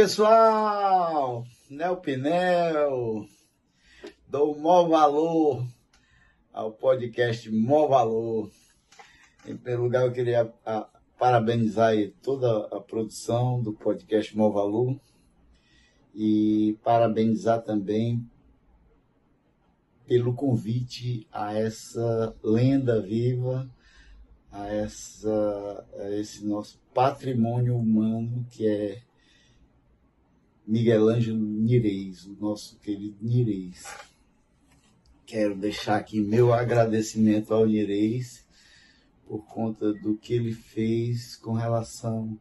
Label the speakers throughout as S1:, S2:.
S1: Pessoal! Nel Pinel, dou maior valor ao podcast Mó Valor. Em primeiro lugar, eu queria a, parabenizar toda a produção do podcast Mó Valor e parabenizar também pelo convite a essa lenda viva, a, essa, a esse nosso patrimônio humano que é Miguel Ângelo Nireis, o nosso querido Nireis. Quero deixar aqui meu agradecimento ao Nireis por conta do que ele fez com relação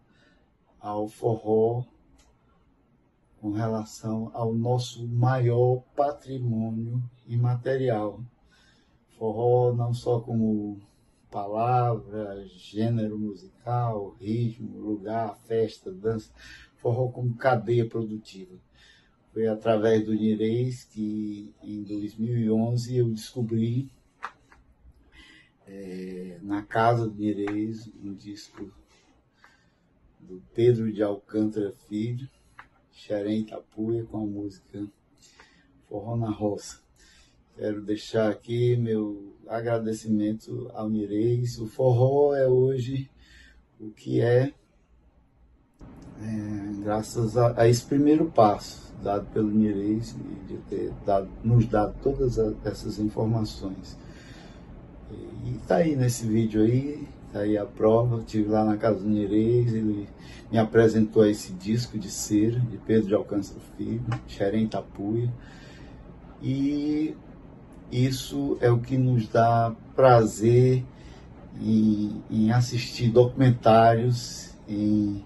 S1: ao forró com relação ao nosso maior patrimônio imaterial. Forró não só como palavra, gênero musical, ritmo, lugar, festa, dança, forró como cadeia produtiva. Foi através do Nireis que em 2011 eu descobri é, na casa do Nireis um disco do Pedro de Alcântara Filho, Xerém Tapuia com a música Forró na Roça. Quero deixar aqui meu agradecimento ao Nireis. O forró é hoje o que é, é graças a, a, esse primeiro passo dado pelo Nireis de ter dado, nos dado todas essas informações. E está aí nesse vídeo aí, Tá aí a prova, estive lá na casa do Nereis, ele me apresentou esse disco de cera, de Pedro de Alcântara Filho, Xerém Tapuia. E isso é o que nos dá prazer em, em assistir documentários, em,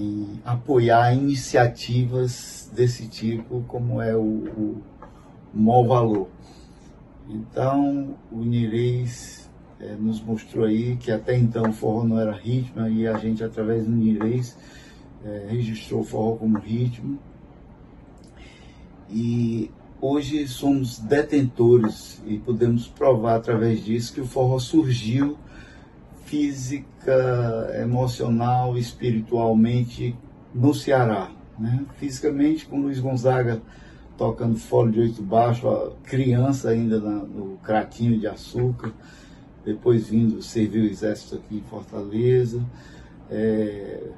S1: em, apoiar iniciativas desse tipo, como é o, o, o Valor. Então, o Nireis é, nos mostrou aí que até então o forró não era ritmo e a gente, através do inglês, é, registrou o forró como ritmo. E hoje somos detentores e podemos provar através disso que o forró surgiu física, emocional, espiritualmente no Ceará. Né? Fisicamente, com Luiz Gonzaga tocando fole de oito baixo, criança ainda na, no craquinho de açúcar depois vindo servir o exército aqui em Fortaleza, é,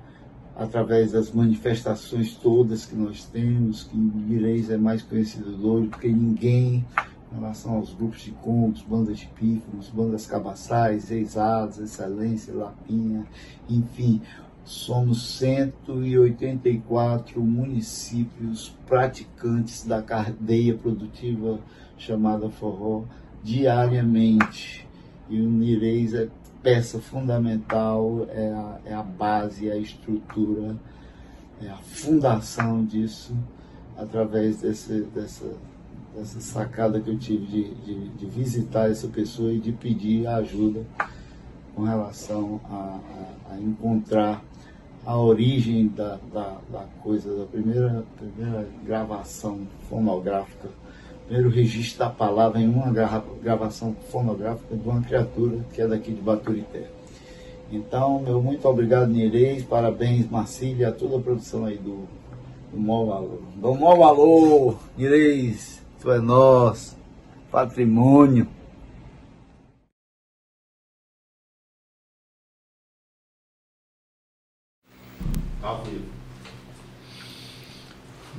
S1: através das manifestações todas que nós temos, que Mireis é mais conhecido do que ninguém em relação aos grupos de contos, bandas de pífanos, bandas cabaçais, exados, excelência, lapinha, enfim, somos 184 municípios praticantes da cadeia produtiva chamada forró diariamente. E o Nireis é peça fundamental, é a, é a base, é a estrutura, é a fundação disso, através desse, dessa, dessa sacada que eu tive de, de, de, visitar essa pessoa e de pedir ajuda com relação a, a, a encontrar a origem da, da, da, coisa, da primeira, primeira gravação fonográfica primeiro registro da palavra em uma gravação fonográfica de uma criatura que é daqui de Baturité. Então, meu muito obrigado, Nireis, parabéns, Marcília, a toda a produção aí do, do Mó Valor. Do Mó Valor, Nireis, tu é nosso, patrimônio.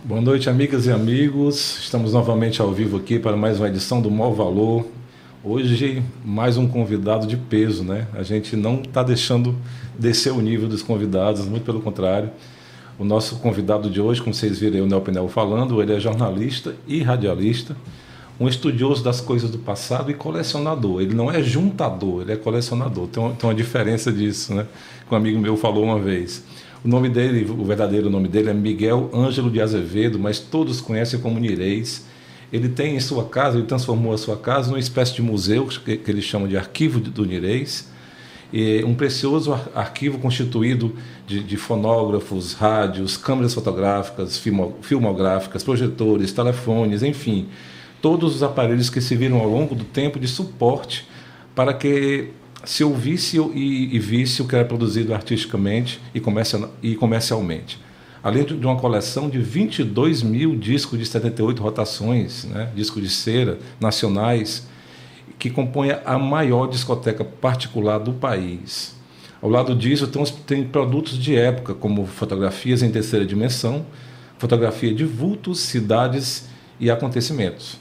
S2: Boa noite, amigas e amigos. Estamos novamente ao vivo aqui para mais uma edição do Mó Valor. Hoje, mais um convidado de peso, né? A gente não está deixando descer o nível dos convidados, muito pelo contrário. O nosso convidado de hoje, como vocês viram aí, o Nel Pinel falando, ele é jornalista e radialista, um estudioso das coisas do passado e colecionador. Ele não é juntador, ele é colecionador. Tem uma, tem uma diferença disso, né? Que um amigo meu falou uma vez. O nome dele, o verdadeiro nome dele é Miguel Ângelo de Azevedo, mas todos conhecem como Nireis. Ele tem em sua casa, ele transformou a sua casa numa espécie de museu que, que ele chama de Arquivo do Nireis. E um precioso arquivo constituído de, de, fonógrafos, rádios, câmeras fotográficas, filmo, filmográficas, projetores, telefones, enfim, todos os aparelhos que se viram ao longo do tempo de suporte para que se ouvisse e, e visse o que era produzido artisticamente e, comercial, e comercialmente. além de uma coleção de 22 mil discos de 78 rotações, né, discos de cera nacionais, que compõe a maior discoteca particular do país. Ao lado disso, tem, produtos de época, como fotografias em terceira dimensão, fotografia de vultos, cidades e acontecimentos.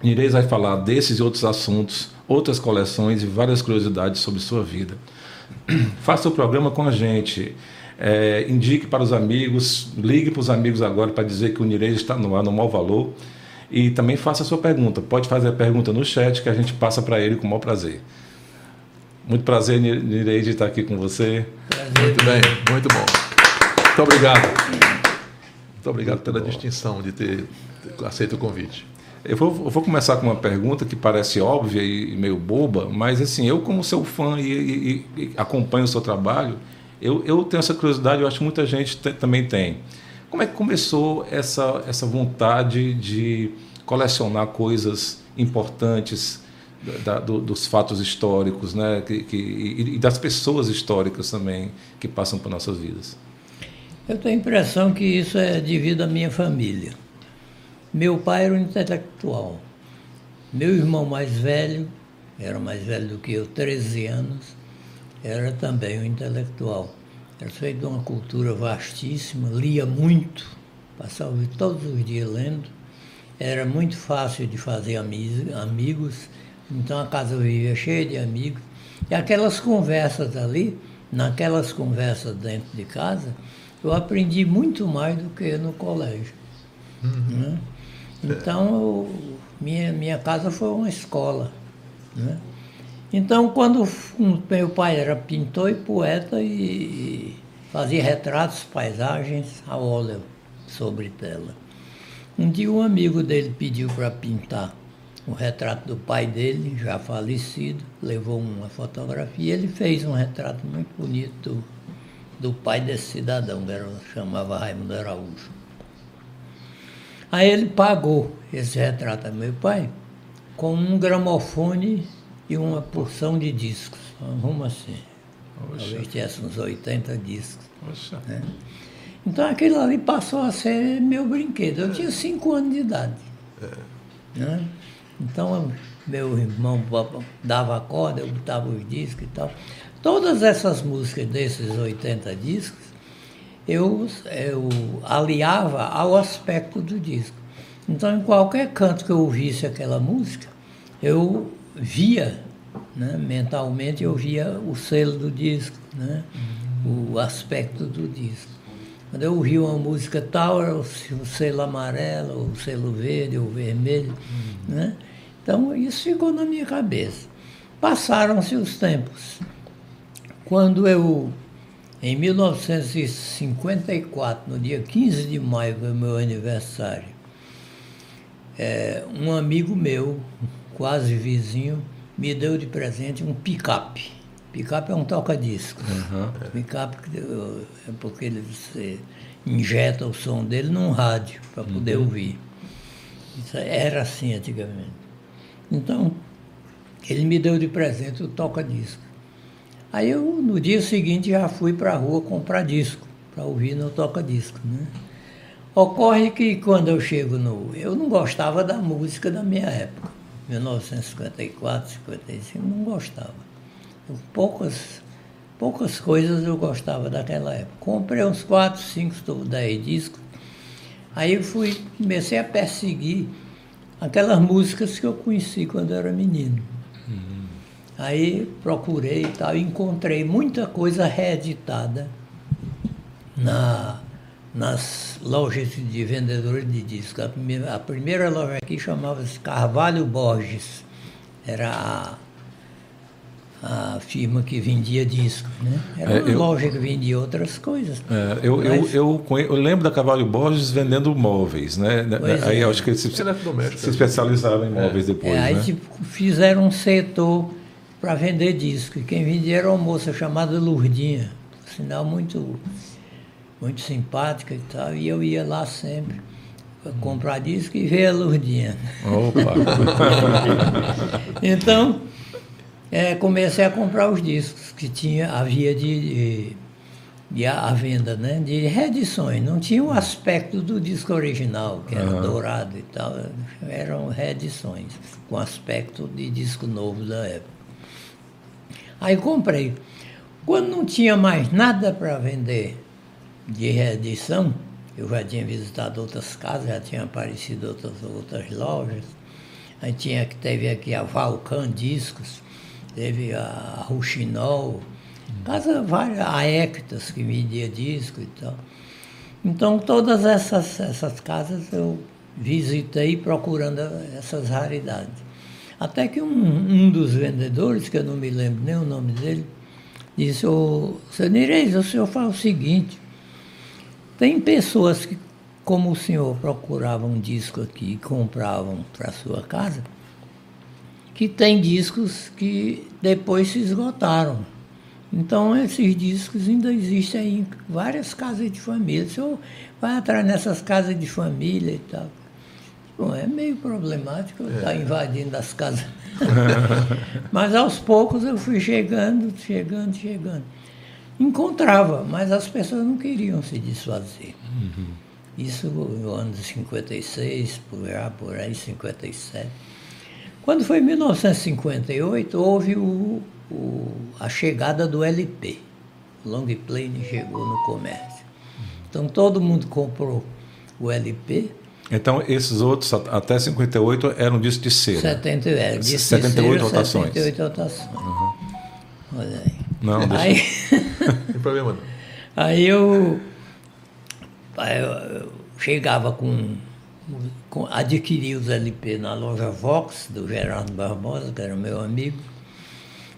S2: Inês vai falar desses e outros assuntos, outras coleções e várias curiosidades sobre sua vida. Faça o programa com a gente. É, indique para os amigos, ligue para os amigos agora para dizer que o Nirês está no ar no mau valor. E também faça a sua pergunta. Pode fazer a pergunta no chat que a gente passa para ele com o maior prazer. Muito prazer, Nirei, de estar aqui com você.
S3: Muito bem, muito bom. Muito obrigado. Muito obrigado muito pela bom. distinção de ter aceito o convite.
S2: Eu vou, eu vou, começar com uma pergunta que parece óbvia e meio boba, mas assim, eu como seu fã e, e, e acompanho o seu trabalho, eu, eu, tenho essa curiosidade, eu acho que muita gente também tem. Como é que começou essa, essa vontade de colecionar coisas importantes, da, do, dos fatos históricos, né? Que, que, e, das pessoas históricas também que passam por nossas vidas.
S4: Eu tenho a impressão que isso é devido à minha família. Meu pai era um intelectual. Meu irmão mais velho, era mais velho do que eu, 13 anos, era também um intelectual. Era feito de uma cultura vastíssima, lia muito, passava todos os dias lendo. Era muito fácil de fazer amigos então a casa vivia cheia de amigos. E aquelas conversas ali, naquelas conversas dentro de casa, eu aprendi muito mais do que no colégio. Uhum. Né? Então, eu, minha, minha casa foi uma escola. Né? Então, quando meu pai era pintor e poeta e fazia retratos, paisagens a óleo sobre tela. Um dia um amigo dele pediu para pintar um retrato do pai dele, já falecido, levou uma fotografia. Ele fez um retrato muito bonito do, pai desse cidadão, que chamava Raimundo Araújo. Aí ele pagou esse retrato a meu pai com um gramofone e uma porção de discos. Rumo assim. Oxa. Talvez tivesse uns 80 discos. Né? Então aquilo ali passou a ser meu brinquedo. Eu tinha 5 anos de idade. É. Né? Então, meu irmão dava a corda, eu botava os discos e tal. Todas essas músicas desses 80 discos, eu, eu aliava ao aspecto do disco. Então, em qualquer canto que eu ouvisse aquela música, eu via, né, mentalmente, eu via o selo do disco, né, o aspecto do disco. Quando eu ouvia uma música tal, era o selo amarelo, o selo verde, ou vermelho, né? Então, isso ficou na minha cabeça. Passaram-se os tempos. Quando eu, em 1954, no dia 15 de maio, foi meu aniversário, é, um amigo meu, quase vizinho, me deu de presente um picape. Picape é um toca-disco. Uhum. Picape é porque ele você injeta o som dele num rádio para poder uhum. ouvir. Isso era assim antigamente. Então, ele me deu de presente o toca-disco. Aí eu, no dia seguinte, já fui para a rua comprar disco, para ouvir no toca-disco. Né? Ocorre que quando eu chego no. Eu não gostava da música da minha época, 1954, 55, não gostava. Eu, poucas, poucas coisas eu gostava daquela época. Comprei uns 4, 5, 10 discos. Aí eu fui, comecei a perseguir aquelas músicas que eu conheci quando eu era menino. Uhum. Aí procurei e tal, encontrei muita coisa reeditada na, nas lojas de vendedores de discos. A primeira, a primeira loja aqui chamava-se Carvalho Borges. Era a a firma que vendia discos, né? Era é, uma é, eu, loja que vendia outras coisas.
S2: É, eu, mas... eu, eu, eu, lembro da Cavalho Borges vendendo móveis, né? né aí é. acho que eles se, se especializaram em móveis depois,
S4: é,
S2: aí
S4: né? tipo, fizeram um setor para vender discos. E quem vendia era uma moça chamada Lurdinha, sinal muito, muito simpática e tal. E eu ia lá sempre comprar disco e ver a Lurdinha. Opa! então é, comecei a comprar os discos que tinha, havia de, de, de a, a venda né, de reedições. Não tinha o aspecto do disco original, que era
S2: Aham.
S4: dourado e tal. Eram reedições, com aspecto de disco novo da época. Aí comprei. Quando não tinha mais nada para vender de reedição, eu já tinha visitado outras casas, já tinha aparecido outras, outras lojas. Aí tinha que teve aqui a Valcan Discos, teve a Ruchinol, casa várias, a Ectas que vendia disco e tal. Então todas essas, essas casas eu visitei procurando essas raridades. Até que um, um dos vendedores, que eu não me lembro nem o nome dele, disse, ô, Nireis, o senhor faz o seguinte, tem pessoas que, como o senhor procurava um disco aqui e compravam para sua casa, que tem discos que depois se esgotaram. Então esses discos ainda existem aí em várias casas de família. O senhor vai atrás nessas casas de família e tal. Bom, é meio problemático eu estar invadindo as casas. mas aos poucos eu fui chegando, chegando, chegando. Encontrava, mas as pessoas não queriam se desfazer. Isso no ano de 56, por, já por aí, 57. Quando foi em 1958, houve o, o, a chegada do LP. O long plane chegou no comércio. Então todo mundo comprou o LP.
S2: Então, esses outros, até 58, eram discos de cera.
S4: 70, é, de
S2: 78
S4: terceira,
S2: rotações.
S4: 78 rotações. Olha aí.
S2: Não, deixa-
S4: Aí,
S3: Não tem problema não.
S4: aí eu, aí eu- chegava com, com. Adquiri os LP na loja Vox, do Gerardo Barbosa, que era meu amigo,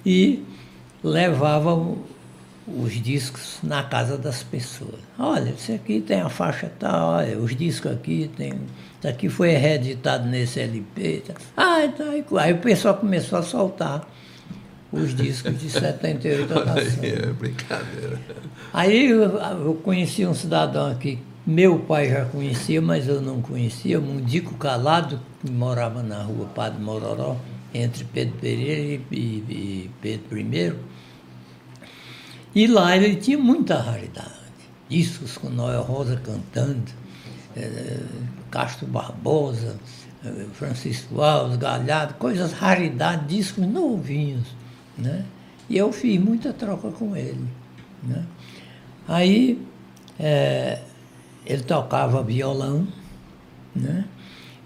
S4: e levava os discos na casa das pessoas. Olha, esse aqui tem a faixa tal, olha, os discos aqui tem. Isso aqui foi reeditado nesse LP. tá. Ah, então, aí, aí o pessoal começou a soltar os discos de 78
S3: Olha aí,
S4: rotações.
S3: é brincadeira.
S4: Aí eu, eu conheci um cidadão aqui, meu pai já conhecia, mas eu não conhecia, Mundico Calado, que morava na rua Padre Mororó, entre Pedro Pereira e, e- Pedro I. E lá ele tinha muita raridade. Discos com Noel Rosa cantando, eh, Castro Barbosa, eh, Francisco Alves, Galhardo, coisas raridades, discos novinhos. Né? E eu fiz muita troca com ele. Né? Aí eh, ele tocava violão, né?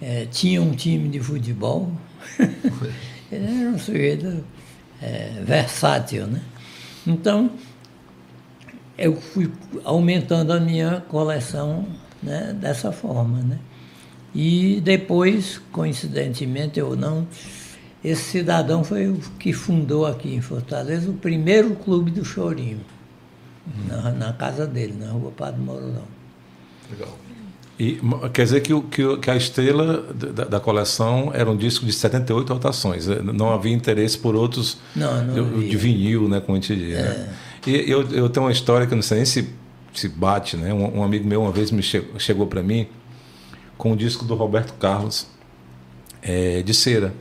S4: Eh, tinha um time de futebol. ele era um sujeito eh, versátil. Né? Então, eu fui aumentando a minha coleção né, dessa forma. Né? E depois, coincidentemente ou não, esse cidadão foi o que fundou aqui em Fortaleza o primeiro clube do Chorinho, na, na casa dele, na rua Padre Mororão.
S3: Legal.
S2: E, quer dizer que, que, que a estrela da, da coleção era um disco de 78 rotações. eh, Não havia interesse por outros
S4: Não, não
S2: de.
S4: É.
S2: de vinil, né, como a gente diz. Né? E eu, eu tenho uma história que eu não sei nem se, se bate. Né? Um, um amigo meu uma vez me che- chegou para mim com um disco do Roberto Carlos eh, de cera.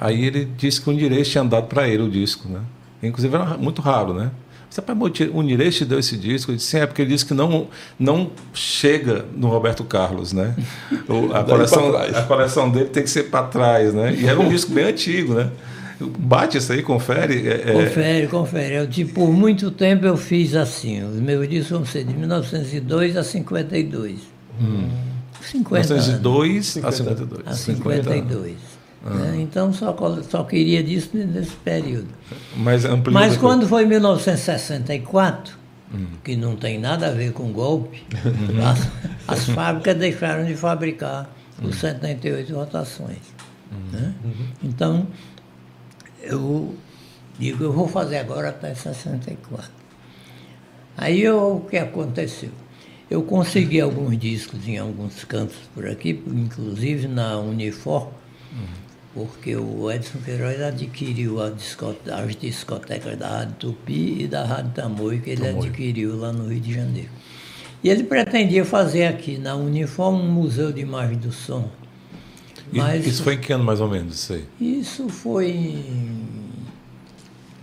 S2: Aí ele disse que o Nirês tinha dado para ele o disco. Né? Inclusive era muito raro, né? Você, pai, o Nirês te deu esse disco? Eu disse, sim, é porque ele disse que não, não chega no Roberto Carlos, né? A, coleção, a coleção dele tem que ser para trás, né? E era um disco bem antigo, né? Bate isso aí, confere. é- é-
S4: Confere, confere. Eu, tipo, por muito tempo eu fiz assim. Os meus discos vão ser de 1902 a 52. 50 anos.
S2: 1902 a 52.
S4: A 52. Né? Então só, só queria disso nesse período.
S2: Mas
S4: Mas
S2: depois.
S4: quando foi em 1964, que não tem nada a ver com golpe, as, as fábricas deixaram de fabricar os 78 rotações. né? Então, eu digo, eu vou fazer agora até 64. Aí eu- o que aconteceu? Eu consegui alguns discos em alguns cantos por aqui, inclusive na Unifor, porque o Edson Queiroz adquiriu a discote- as discotecas da Rádio Tupi e da Rádio Tamoio, que ele adquiriu lá no Rio de Janeiro. E ele pretendia fazer aqui na Unifor um museu de imagem do som. Mas
S2: Isso foi em que ano mais ou menos? Isso aí?
S4: isso foi em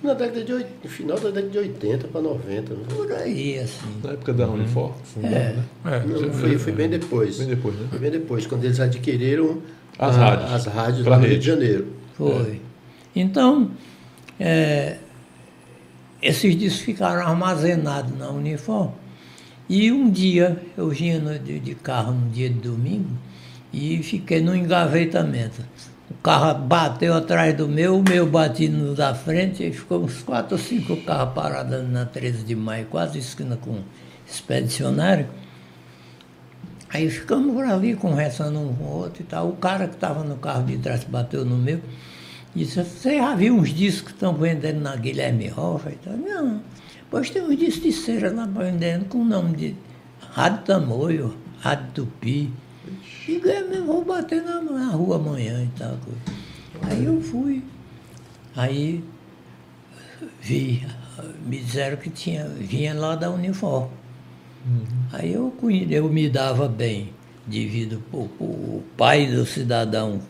S5: Na década de oit- no final da década de 80 para 90. né?
S4: Por aí, assim.
S3: Na época da Unifor.
S4: É.
S2: É,
S5: Não, foi, foi bem depois.
S3: Bem depois, né?
S5: Foi bem depois, quando eles adquiriram
S3: As
S5: a-
S3: rádios.
S5: as rádios no Rio
S3: rede.
S5: de Janeiro.
S4: Foi. Então, é, esses discos ficaram armazenados na Unifor. E um dia, eu vinha no- de, de carro no dia de domingo e fiquei no engavetamento. O carro bateu atrás do meu, o meu bati no da frente e ficou uns quatro ou cinco carros parados na 13 de maio, quase esquina com o expedicionário. Aí ficamos por ali conversando um com o outro e tal. O cara que estava no carro de trás bateu no meu e disse, você já viu uns discos que estão vendendo na Guilherme Rocha e tal? Não. Pois tem uns discos de cera lá vendendo com o nome de Rádio Tamoio, Rádio Tupi. Digo, é mesmo, vou bater na, na rua amanhã e tal. coisa. Aí eu fui. Aí vi, me disseram que tinha, vinha lá da Unifor. Aí eu, eu me dava bem devido ao pai do cidadão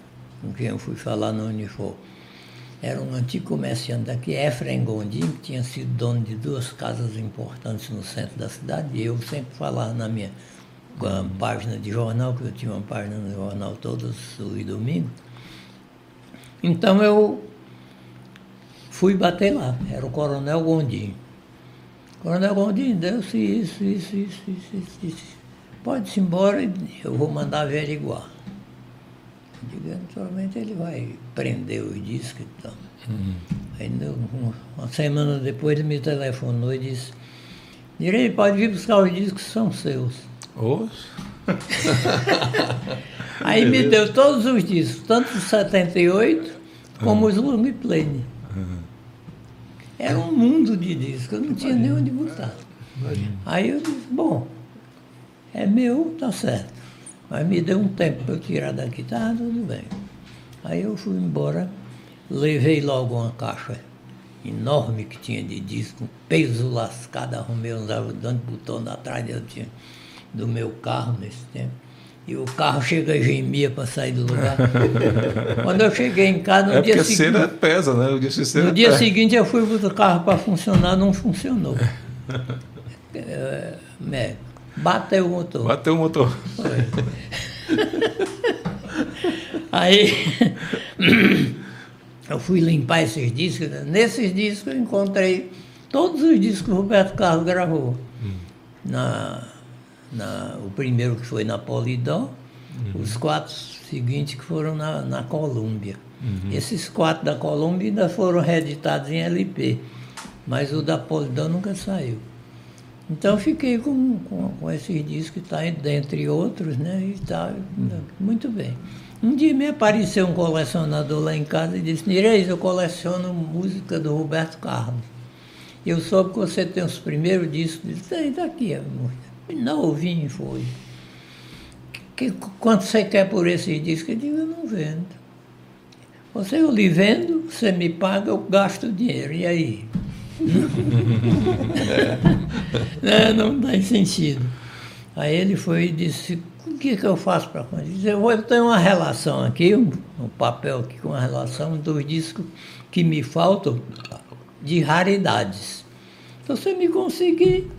S4: com quem eu fui falar no Unifor. Era um antigo comerciante daqui, Efraim Gondim, que tinha sido dono de duas casas importantes no centro da cidade, e eu sempre falava na minha página de jornal, que eu tinha uma página no jornal todos os domingos. Então eu fui bater lá, era o Coronel Gondim. Coronel Gondim, deu-se isso, isso, isso, isso, isso. Pode-se embora, eu vou mandar averiguar. Eu digo, naturalmente ele vai prender os discos e tal. Aí, no- uma semana depois, ele me telefonou e disse, Direi, pode vir buscar os discos que são seus.
S2: Oxe.
S4: Aí me deu todos os discos, tanto os 78 como os long play. Era um mundo de discos, eu não tinha nem onde botar. Aí eu disse, bom, é meu, tá certo. Mas me deu um tempo para eu tirar daqui, tá, tudo bem. Aí eu fui embora, levei logo uma caixa enorme que tinha de disco, peso lascado, arrumei uns dando botão atrás tinha, do meu carro nesse tempo. E o carro chega e gemia para sair do lugar. Quando eu cheguei em casa, no
S2: É
S4: dia
S2: porque
S4: seguinte.
S2: cera pesa, né? O cera
S4: No dia
S2: pesa.
S4: seguinte eu fui botar o carro para funcionar, não funcionou. É, é, bateu o motor.
S2: Bateu o motor.
S4: Aí eu fui limpar esses discos. né? Nesses discos eu encontrei todos os discos que o Roberto Carlos gravou. Na, na, o primeiro que foi na Polidó, os quatro seguintes que foram na, na Colômbia. Esses quatro da Colômbia ainda foram reeditados em LP, mas o da Polidó nunca saiu. Então eu fiquei com, com, com esses discos, tá, dentre outros, né? E tal, muito bem. Um dia me apareceu um colecionador lá em casa e disse, Nireis, eu coleciono música do Roberto Carlos. Eu soube que você tem os primeiros discos. Disse, tem, tá aqui a música. Novinho foi. Que, quanto você quer por esses discos? Eu digo, eu não vendo. Você eu lhe vendo, você me paga, eu gasto o dinheiro. E aí? É, não tem sentido. Aí ele foi e disse, o que, que eu faço para disse, eu, vou, tenho uma relação aqui, um, um papel aqui com a relação dos discos que me faltam de raridades. Então você me conseguir,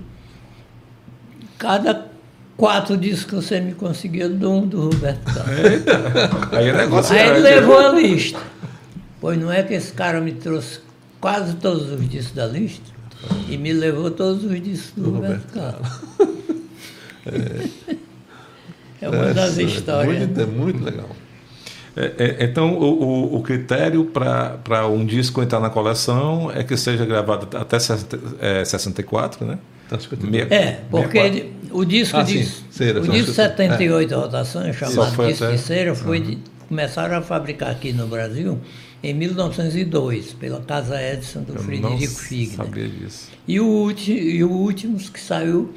S4: cada quatro discos que você me dou um do Roberto Carlos.
S2: Aí é negócio
S4: Aí ele
S2: grande.
S4: levou a lista. Pois não é que esse cara me trouxe quase todos os discos da lista e me levou todos os discos do, Roberto, Carlos. É, uma das histórias.
S3: Muito, é muito legal.
S2: É, é, então, o, o- o critério para um disco entrar na coleção é que seja gravado até 60, é, 64, né?
S3: 52.
S2: Meia-
S4: É, porque
S2: 64.
S4: ele- o disco
S3: Ah,
S4: de,
S3: sim, cera,
S4: o disco
S3: que- é.
S4: 78 rotações, chamado
S2: foi
S4: disco
S2: até-
S4: de cera, foi de- começaram a fabricar aqui no Brasil em 1902, pela Casa Edison do
S2: Eu
S4: Frederico Figner.
S2: sabia disso.
S4: E o, ulti, e o último que saiu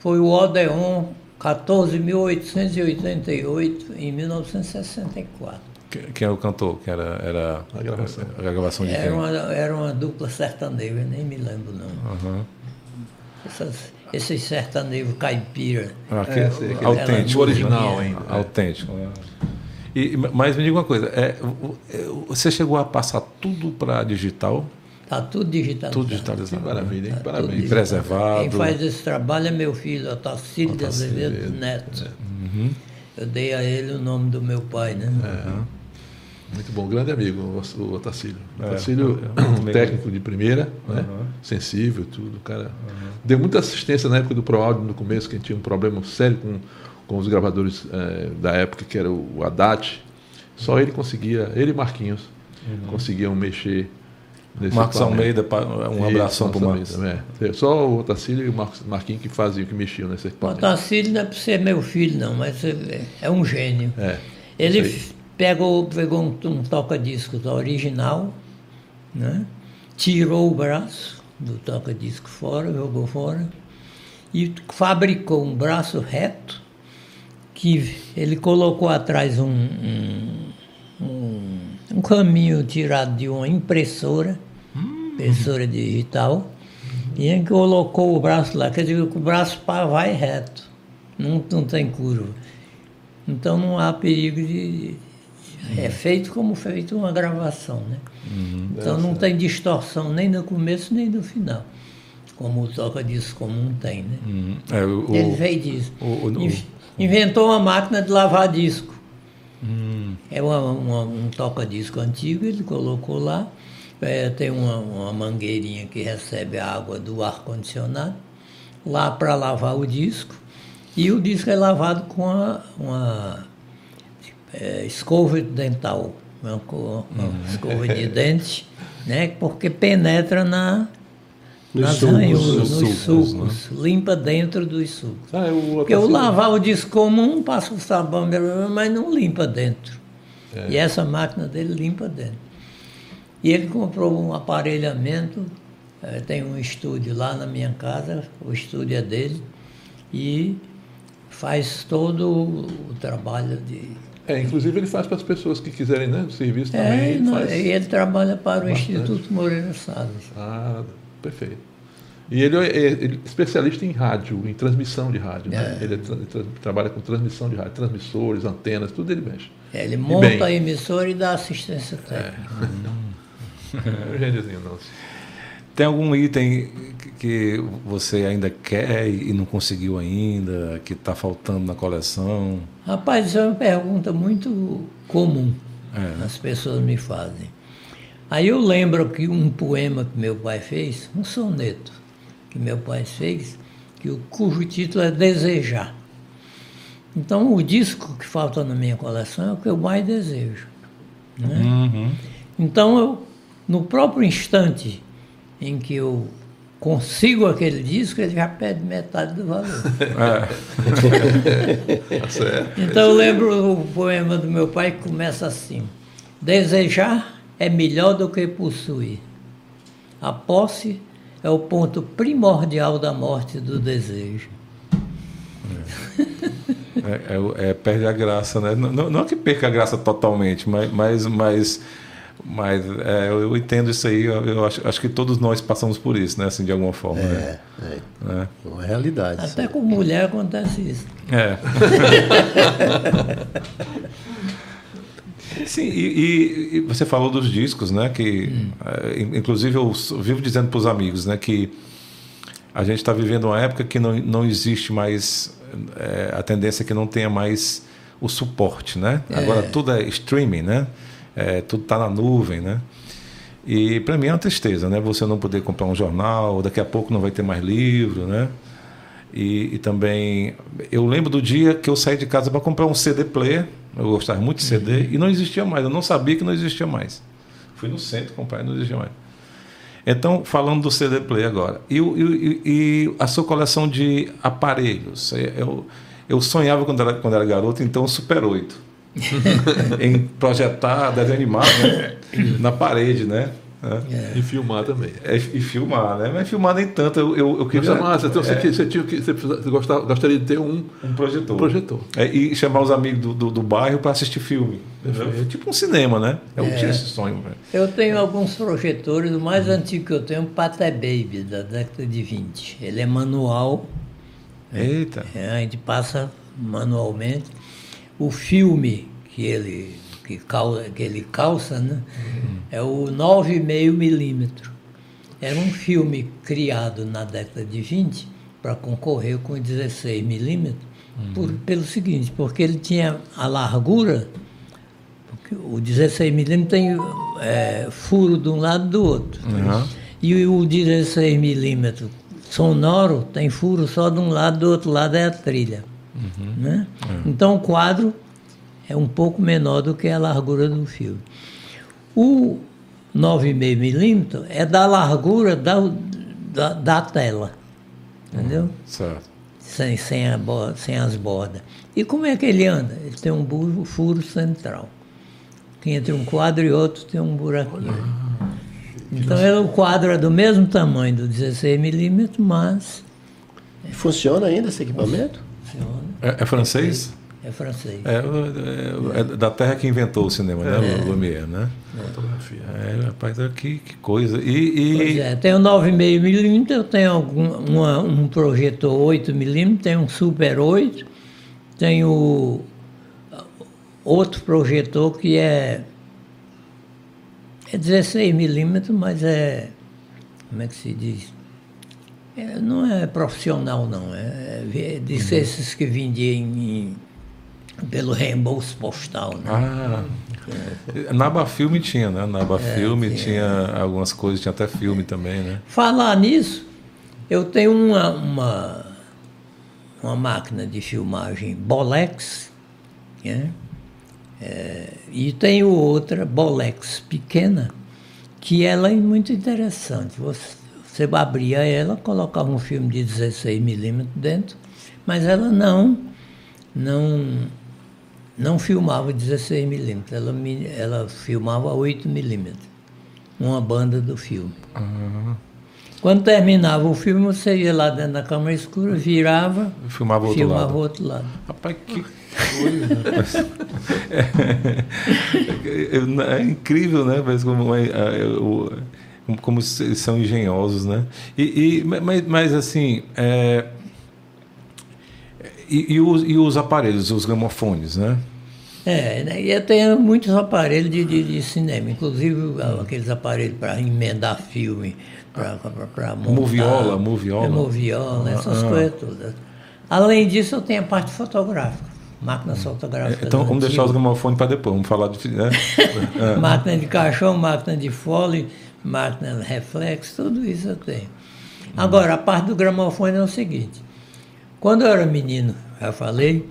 S4: foi o Odeon 14.888, em 1964.
S2: Que- Quem é o cantor? Que era, era
S3: A gravação.
S2: A gravação de
S4: Era
S2: quem?
S4: uma, era uma dupla sertaneja, nem me lembro não.
S2: Aham.
S4: Essas, esses sertanejos caipira.
S2: Ah, que-
S3: É, que-
S2: autêntico.
S3: o original
S2: né?
S3: ainda. é.
S2: Autêntico. é. E, mas me diga uma coisa, é, o- é, você chegou a passar tudo para digital?
S4: Está tudo digitalizado.
S2: Tudo
S3: Que
S2: digitalizado.
S3: maravilha, hein?
S4: Tá
S3: Parabéns.
S4: digitalizado.
S2: Preservado.
S4: Quem faz esse trabalho é meu filho, Otacílio de Azevedo Neto.
S2: Uhum.
S4: Eu dei a ele o nome do meu pai, né?
S3: Muito bom, grande amigo, o o Otacílio.
S2: É,
S3: Otacílio,
S2: é muito bem.
S3: técnico de primeira, né?
S2: Uhum.
S3: sensível, tudo. Cara, deu muita assistência na época do ProAudio, no começo, que a gente tinha um problema sério com, com os gravadores eh, da época, que era o Haddad. Só ele conseguia, ele e Marquinhos, conseguiam mexer nesse
S2: Marcos
S3: equipamento.
S2: Almeida, um abração para o
S3: Marcos. Almeida, é. Só o Otacílio e o Marcos- Marquinhos que faziam, que mexiam nesse
S4: O
S3: equipamento.
S4: Otacílio não é para ser meu filho, não, mas é, é um gênio.
S3: É,
S4: Ele pegou, pegou um, um toca-disco da original, né? tirou o braço do toca-disco fora, jogou fora, e fabricou um braço reto que ele colocou atrás um, um, um, um caminho tirado de uma impressora, impressora digital, e ele colocou o braço lá, quer dizer que o braço vai reto, não, não tem curva. Então não há perigo de. É feito como feito uma gravação, né? Então não tem distorção nem no começo nem no final. Como o toca-disco comum tem, né?
S2: Uhum. É, o,
S4: Ele fez isso.
S2: o- o-
S4: Inv- Inventou uma máquina de lavar disco.
S2: Hum.
S4: É uma- uma- um toca-disco antigo, ele colocou lá. É, tem uma, uma mangueirinha que recebe a água do ar-condicionado, lá para lavar o disco. E o disco é lavado com a- uma é, escova dental, uma, uma
S2: Uhum.
S4: escova de dente, né? porque penetra na,
S5: Nos
S4: nas
S5: sulcos,
S4: ranhuras,
S2: nos
S4: nos
S2: sulcos,
S4: sulcos, limpa dentro dos sulcos.
S3: Ah, o
S4: Porque o
S3: Otacílio-
S4: lavar o disco comum, passa o sabão, mas não limpa dentro. E essa máquina dele limpa dentro. E ele comprou um aparelhamento, eh, tem um estúdio lá na minha casa, o estúdio é dele, e faz todo o trabalho de.
S3: É, inclusive ele faz para as pessoas que quiserem, né? O serviço também.
S4: É,
S3: ele
S4: não,
S3: faz.
S4: e ele trabalha para o
S3: Bastante.
S4: Instituto Moreira Salles.
S3: Ah, perfeito. E ele é, é- ele é especialista em rádio, em transmissão de rádio. Né?
S4: É.
S3: Ele é tra- tra- trabalha com transmissão de rádio, transmissores, antenas, tudo ele mexe.
S4: É, Ele
S3: bem.
S4: monta a emissora e dá assistência técnica.
S3: É um gêniozinho nosso.
S2: Tem algum item que- que você ainda quer e não conseguiu ainda, que está faltando na coleção?
S4: Rapaz, isso é uma pergunta muito comum.
S2: É.
S4: As pessoas me fazem. Aí eu lembro que um poema que meu pai fez, um soneto que meu pai fez, que o, cujo título é Desejar. Então o disco que falta na minha coleção é o que eu mais desejo. né?
S2: Uhum.
S4: Então eu, no próprio instante em que eu consigo aquele disco, ele já perde metade do valor.
S2: É.
S3: Tá.
S4: Então eu lembro o poema do meu pai que começa assim: Desejar é melhor do que possuir. A posse é o ponto primordial da morte do desejo.
S2: É, é é, perde a graça, né? Não, não- não que perca a graça totalmente, mas, mas, mas, mas é, eu, eu entendo isso aí. Eu, eu acho, acho que todos nós passamos por isso, né? Assim, de alguma forma. né?
S5: É, é.
S2: É.
S5: É uma realidade.
S4: Até com mulher acontece isso.
S2: É. Sim, e, e- e você falou dos discos, né? Que, eh, in- inclusive, eu vivo dizendo para os amigos, né? Que a gente está vivendo uma época que não, não existe mais eh, a tendência é que não tenha mais o suporte, né? Agora tudo é streaming, né? Eh, tudo está na nuvem, né? E para mim é uma tristeza, né? Você não poder comprar um jornal, daqui a pouco não vai ter mais livro, né? E, e também eu lembro do dia que eu saí de casa para comprar um CD player. Eu gostava muito de CD e não existia mais. Eu não sabia que não existia mais. Fui no centro comprar e não existia mais. Então, falando do CD player agora. E, e, e a sua coleção de aparelhos? É, Eu, eu sonhava quando era, quando era garoto, então, Super 8. em projetar, desenho animado né? na parede, né? É.
S3: E filmar também.
S2: É, e filmar, né? Mas filmar nem tanto. Eu, eu, eu queria
S3: Mas, massa, então você,
S2: é,
S3: você, tinha que- você gostava- gostaria de ter um
S2: um projetor.
S3: projetor.
S2: É, e chamar os amigos do, do, do bairro para assistir filme. É tipo um cinema, né? Eu tinha esse sonho. velho.
S4: Eu tenho alguns projetores, o mais antigo que eu tenho é um Paté Baby, da década de 20. Ele é manual,
S2: Eita.
S4: É, a gente passa manualmente. O filme que ele, que cal, que ele calça né, é o 9,5 milímetro. Era um filme criado na década de 20 para concorrer com o 16 milímetros, por- pelo seguinte, porque ele tinha a largura, porque o 16 milímetros tem é, furo de um lado e do outro.
S2: Uhum.
S4: E o 16 milímetros sonoro tem furo só de um lado, do outro lado é a trilha. Né? Então o quadro é um pouco menor do que a largura do filme. O 9,5 milímetros é da largura da, da, da tela. Entendeu?
S2: Certo.
S4: Sem, sem, a sem as bordas. E como é que ele anda? Ele tem um bu- furo central. Que entre um quadro e outro tem um buraquinho. Então ele- o quadro é do mesmo tamanho do 16 milímetros, mas
S5: funciona ainda esse equipamento?
S2: É, é francês?
S4: É francês.
S2: É, é- é da terra que inventou o cinema, né? O Lumière, né?
S3: Fotografia.
S2: É, rapaz, que, que coisa. E, e-
S4: Pois é, tem o 9,5 milímetros, eu tenho algum, uma- um projetor 8 milímetros, tem um Super 8, tem o outro projetor que é, é 16 milímetros, mas é, como é que se diz? É, não é profissional não, é, é de ser esses que vendiam em- pelo reembolso postal. Né?
S2: Ah, Naba Filme tinha, né? Naba
S4: É,
S2: Filme tinha algumas coisas, tinha até filme também, né?
S4: Falar nisso, eu tenho uma, uma, uma máquina de filmagem Bolex, né? É, e tenho outra Bolex pequena, que ela é muito interessante. Você, você abria ela, colocava um filme de 16 milímetros dentro, mas ela não, não, não filmava 16 milímetros, ela, ela filmava 8 milímetros, uma banda do filme. Quando terminava o filme, você ia lá dentro da câmera escura, virava,
S2: Filmava outro
S4: filmava
S2: lado.
S4: o outro lado.
S2: Rapaz, que coisa. rapaz. É, é incrível, né? Mas como, é, é, como são engenhosos, né? E, e- mas, mas, assim, é, e, e os, e os aparelhos, os gramofones, né?
S4: É, né? e eu tenho muitos aparelhos de, de, de cinema, inclusive aqueles aparelhos para emendar filme, para montar.
S2: Moviola, moviola.
S4: É, moviola, essas
S2: Ah.
S4: coisas todas. Além disso, eu tenho a parte fotográfica, máquinas fotográficas.
S2: Então vamos deixar os
S4: antigas.
S2: gramofones para depois, vamos falar de. Né?
S4: máquina de caixão, máquina de fole, máquina de reflexo, tudo isso eu tenho. Agora, a parte do gramofone é o seguinte. Quando eu era menino, já falei,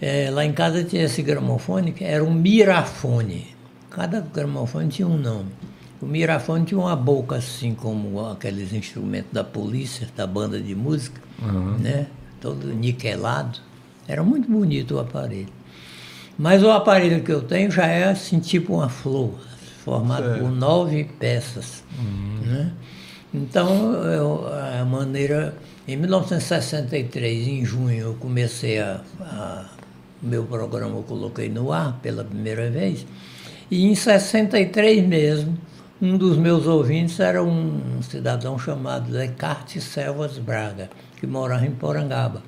S4: eh, lá em casa tinha esse gramofone que era um mirafone. Cada gramofone tinha um nome. O mirafone tinha uma boca assim como aqueles instrumentos da polícia, da banda de música, né? todo niquelado. Era muito bonito o aparelho. Mas o aparelho que eu tenho já é assim, tipo uma flor, formado por nove peças. Né? Então, eu- a maneira. Em 1963, em junho, eu comecei a. a o meu programa eu coloquei no ar pela primeira vez. E em 63 mesmo, um dos meus ouvintes era um cidadão chamado Descartes Selvas Braga, que morava em Porangaba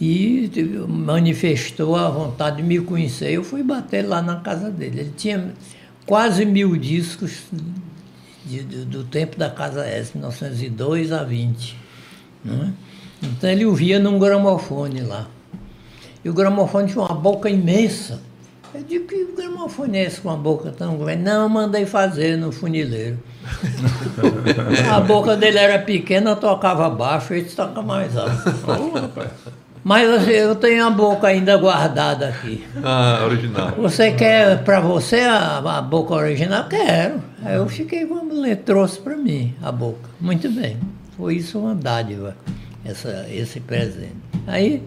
S4: e manifestou a vontade de me conhecer. Eu fui bater lá na casa dele. Ele tinha quase mil discos de- do, do tempo da Casa S, 1902 a 20. não é? Então ele ouvia num gramofone lá. E o gramofone tinha uma boca imensa. Eu digo que gramofone é esse com uma boca tão grande? Não, eu mandei fazer no funileiro. A boca dele era pequena, tocava baixo, ele toca mais alto. Mas eu tenho a boca ainda guardada aqui.
S3: Ah, original.
S4: Você quer para você a, a boca original? Quero. Aí eu fiquei com ele trouxe para mim a boca. Muito bem. Foi isso uma dádiva, essa, esse presente. Aí,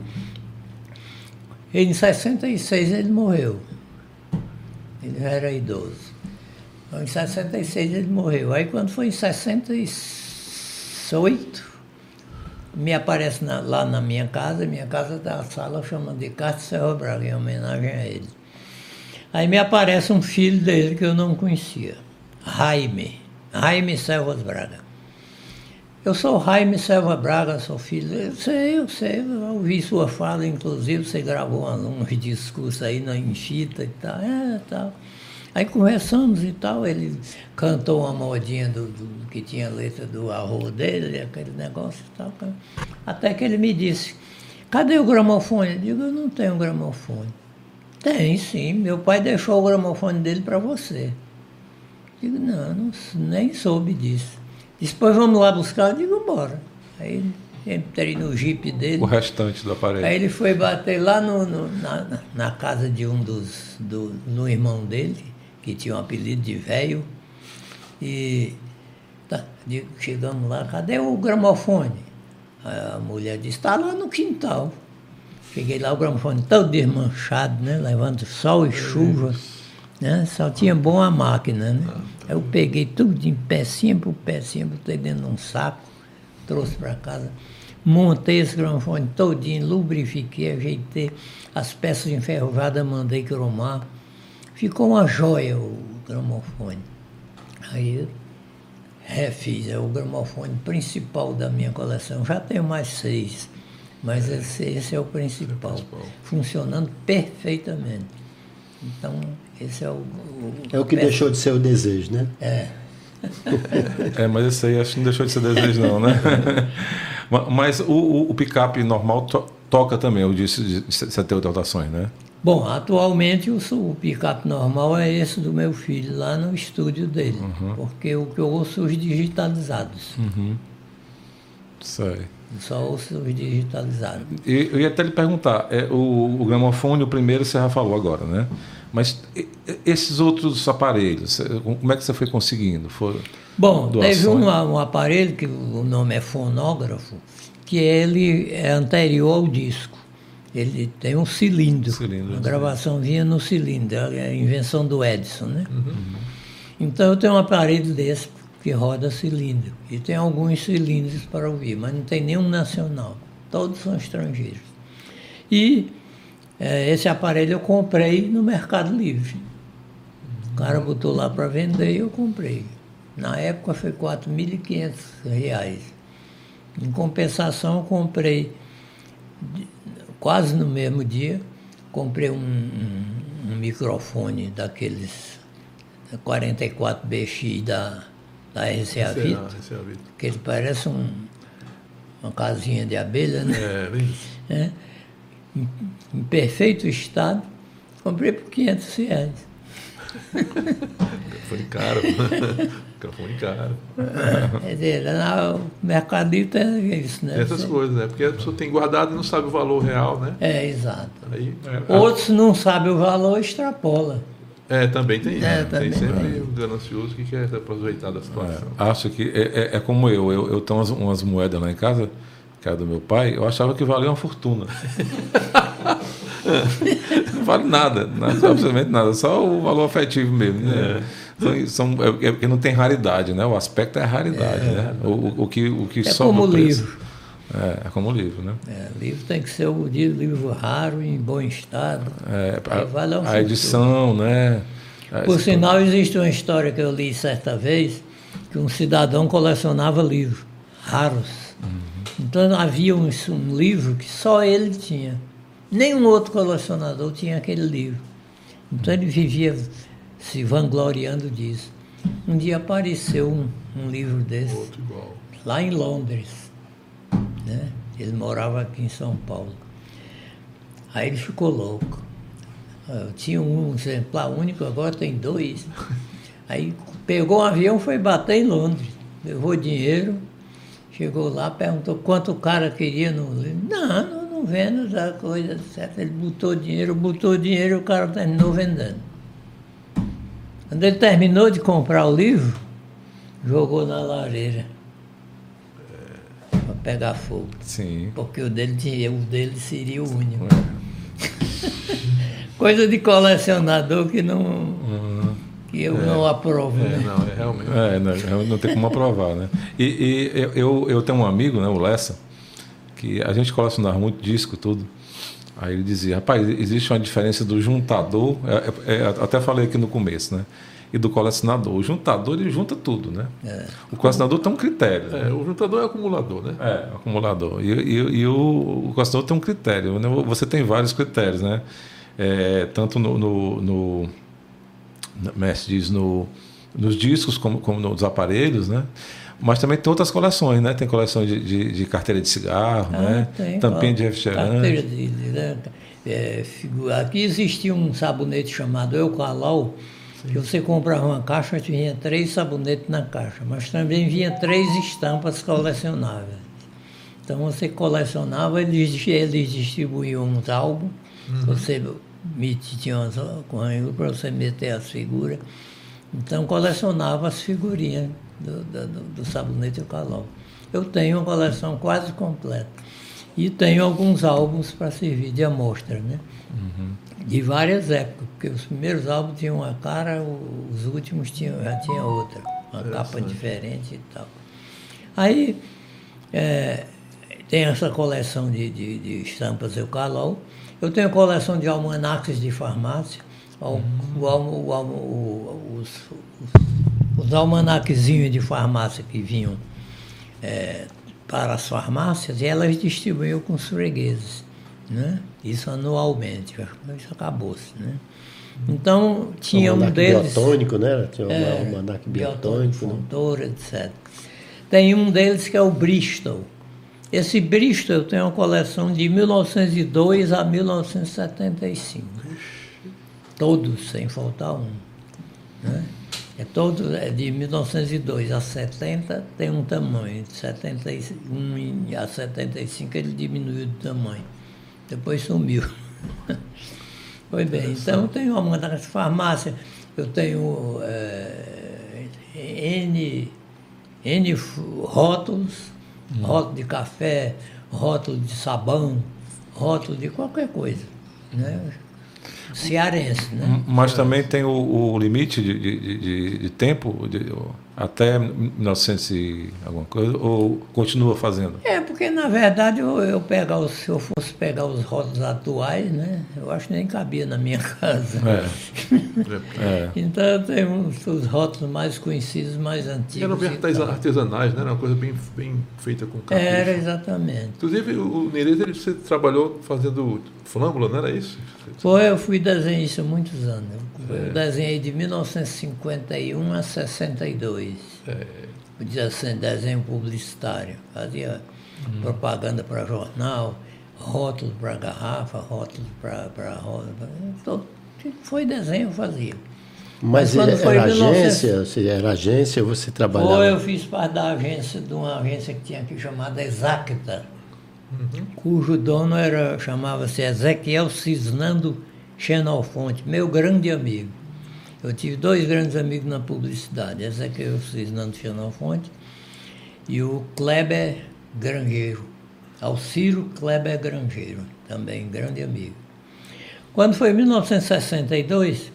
S4: em 66 ele morreu. Ele já era idoso. Então, em 66 ele morreu. Aí quando foi em 68, me aparece na- lá na minha casa, minha casa da sala chama de Castro Serra Braga, em homenagem a ele. Aí me aparece um filho dele que eu não conhecia, Jaime, Jaime Selvas Braga. Eu sou Jaime Selva Braga, sou filho. Eu sei, eu sei, eu ouvi sua fala, inclusive você gravou um, discurso aí na em fita e tal. É, tal. Aí conversamos e tal, ele cantou uma modinha do, do que tinha letra do arroz dele, aquele negócio e tal. Até que ele me disse, cadê o gramofone? Eu digo, eu não tenho gramofone. Tem sim, meu pai deixou o gramofone dele para você. Eu digo, não, não, nem soube disso. Depois vamos lá buscar, eu digo, bora. Aí entrei no jipe dele.
S2: O restante do aparelho.
S4: Aí ele foi bater lá no, no na, na, casa de um dos. Do, no irmão dele, que tinha um apelido de velho. E tá, chegamos lá, cadê o gramofone? A mulher disse, está lá no quintal. Cheguei lá, o gramofone todo desmanchado, né? Levando sol e chuva. Né? Só tinha bom a máquina, né? Aí eu peguei tudo em pecinha por pecinha, botei dentro de um saco, trouxe para casa. Montei esse gramofone todinho, lubrifiquei, ajeitei. As peças enferrujadas mandei cromar. Ficou uma joia o gramofone. Aí refiz, é o gramofone principal da minha coleção. Já tenho mais seis, mas esse, esse é o principal, funcionando perfeitamente. Então, esse é o. o
S5: é o que deixou de ser o desejo, né?
S4: É.
S2: é, mas esse aí acho que não deixou de ser desejo, não, né? mas o, o, o picape normal to, toca também, eu disse, de 78 rotações, né?
S4: Bom, atualmente o, o picape normal é esse do meu filho, lá no estúdio dele. Uhum. Porque o que eu ouço os digitalizados.
S2: Uhum. Sei.
S4: Só ouço os digitalizados.
S2: E, eu ia até lhe perguntar, é, o, o gramofone, o primeiro você já falou agora, né? Mas esses outros aparelhos, como é que você foi conseguindo?
S4: Bom, teve um, um, aparelho que o nome é fonógrafo, que ele é anterior ao disco. Ele tem um cilindro. cilindro a gravação vinha no cilindro, é a invenção do Edison, né? Uhum. Então eu tenho um aparelho desse que roda cilindro. E tem alguns cilindros para ouvir, mas não tem nenhum nacional. Todos são estrangeiros. E é, esse aparelho eu comprei no Mercado Livre. O cara botou lá para vender e eu comprei. Na época foi R$ 4.500. Em compensação, eu comprei quase no mesmo dia, comprei um, um, um microfone daqueles 44BX da, da RCA Vita, que ele parece um, uma casinha de abelha, né? É, é, em, em, perfeito estado, comprei por 500 reais.
S3: Foi caro. Microfone caro.
S4: Quer dizer, no Mercado Livre é isso, né?
S3: Essas Você... coisas, né? Porque a pessoa tem guardado e não sabe o valor real, né?
S4: É, exato. Aí, é, Outros não sabem o valor extrapola.
S3: É, também tem. É, também tem sempre o ganancioso que quer aproveitar da situação.
S2: É, acho que é, é, é, como eu. Eu, eu tenho umas, umas moedas lá em casa, que era do meu pai, eu achava que valia uma fortuna. não vale nada, não, absolutamente nada, só o valor afetivo mesmo. Né? É. São, é, é porque não tem raridade, né? O aspecto é a raridade, é, né? O, o, que, o que
S4: é como livro.
S2: É, é como livro, né?
S4: É, livro tem que ser o livro raro, em bom estado.
S2: É, a, a edição, né?
S4: Por sinal, existe uma história que eu li certa vez, que um cidadão colecionava livros raros. Uhum. Então havia um, um livro que só ele tinha. Nenhum outro colecionador tinha aquele livro. Então ele vivia se vangloriando disso. Um dia apareceu um, um livro desse lá em Londres. Né? Ele morava aqui em São Paulo. Aí ele ficou louco. Eu tinha um exemplar único, agora tem dois. Aí pegou um avião, foi bater em Londres. Levou dinheiro, chegou lá, perguntou quanto o cara queria no livro. Não, não, não vendo essa coisa, certo? Ele botou dinheiro, botou dinheiro e o cara terminou vendendo. Quando ele terminou de comprar o livro, jogou na lareira. É. Para pegar fogo.
S2: Sim.
S4: Porque o dele, tinha, o dele seria o único. Coisa de colecionador que não. Uhum. Que eu é. não aprovo. É,
S3: né? Não, é realmente.
S2: É, não, não tem como aprovar, né? E, e eu, eu tenho um amigo, né, o Lessa, que a gente colecionava muito disco, tudo. Aí ele dizia, rapaz, existe uma diferença do juntador, é, é, é, até falei aqui no começo, né? E do colecionador. O juntador, ele junta tudo, né? É. O colecionador tem um critério.
S3: Né? o juntador é acumulador, né?
S2: É, acumulador. E, e, e o, o, colecionador tem um critério. Né? Você tem vários critérios, né? É, tanto no, no, no, mestre diz, no, nos discos, como, como nos aparelhos, né? Mas também tem outras coleções, né? Tem coleção de, de, de carteira de cigarro,
S4: Ah,
S2: né?
S4: tem,
S2: Tampinha
S4: ó,
S2: de refrigerante.
S4: carteira de- né? É, figura- Aqui existia um sabonete chamado Eucalau, que você comprava uma caixa, vinha três sabonetes na caixa, mas também vinha três estampas colecionáveis. Então você colecionava, eles, eles distribuíam uns álbuns, você mete- tinha umas correndo para você meter as figuras. Então colecionava as figurinhas do, do, do- sabonete Eucalau. Eu tenho uma coleção quase completa. E tenho alguns álbuns para servir de amostra, né? De várias épocas, porque os primeiros álbuns tinham uma cara, os últimos tinham, já tinha outra, uma capa diferente e tal. Aí é, tem essa coleção de, de, de estampas Eucalau. Eu tenho coleção de almanaques de farmácia. Al- o almo- o o- os, os, os almanaquezinhos de farmácia que vinham é, para as farmácias elas distribuíam com os fregueses. Né? Isso anualmente. Isso acabou-se. Né? Então, tinha um deles.
S5: biotônico, né? Tinha um
S4: É,
S5: almanaque
S4: biotônico,
S5: biotônico, né?
S4: Fontoura, etc. Tem um deles que é o Bristol. Esse Bristol tenho uma coleção de 1902 a 1975. Todos, sem faltar um. né? É todo, é de 1902 a 70 tem um tamanho, de 71 em- a 75 ele diminuiu de tamanho. Depois sumiu. Foi bem. Então eu tenho uma das farmácias, eu tenho eh, N, N rótulos, rótulo de café, rótulo de sabão, rótulo de qualquer coisa. Né? Cearense, né?
S2: Mas também tem o, o limite de, de, de- de tempo, de- até 1900 e alguma coisa, ou continua fazendo?
S4: É, porque na verdade eu, eu pegar os, se eu fosse pegar os rótulos atuais, né? Eu acho que nem cabia na minha casa.
S2: É, é.
S4: Então eu tenho uns, os rótulos mais conhecidos, mais antigos.
S3: Eram bem
S4: e
S3: artesanais, né? Era uma coisa bem, bem feita com capricho.
S4: Era exatamente.
S3: Inclusive, o Nereza, ele você trabalhou fazendo flâmula, não era isso?
S4: Foi, eu fui desenhista há muitos anos. Eu desenhei de 1951 a 62.
S3: É,
S4: assim, desenho publicitário. Fazia propaganda para jornal, rótulos para garrafa, rótulos para roda. Todo, foi desenho eu fazia.
S5: Mas,
S4: Mas quando
S5: era,
S4: foi
S5: era
S4: 1900
S5: agência? Se era agência, você trabalhava?
S4: Foi, eu fiz parte da agência, de uma agência que tinha aqui chamada Exacta, cujo dono era, chamava-se Ezequiel Cisnando Xenofonte, meu grande amigo. Eu tive dois grandes amigos na publicidade, Ezequiel Cisnando Xenofonte e o Kleber Grangeiro, Alciro Kleber Grangeiro, também grande amigo. Quando foi em 1962,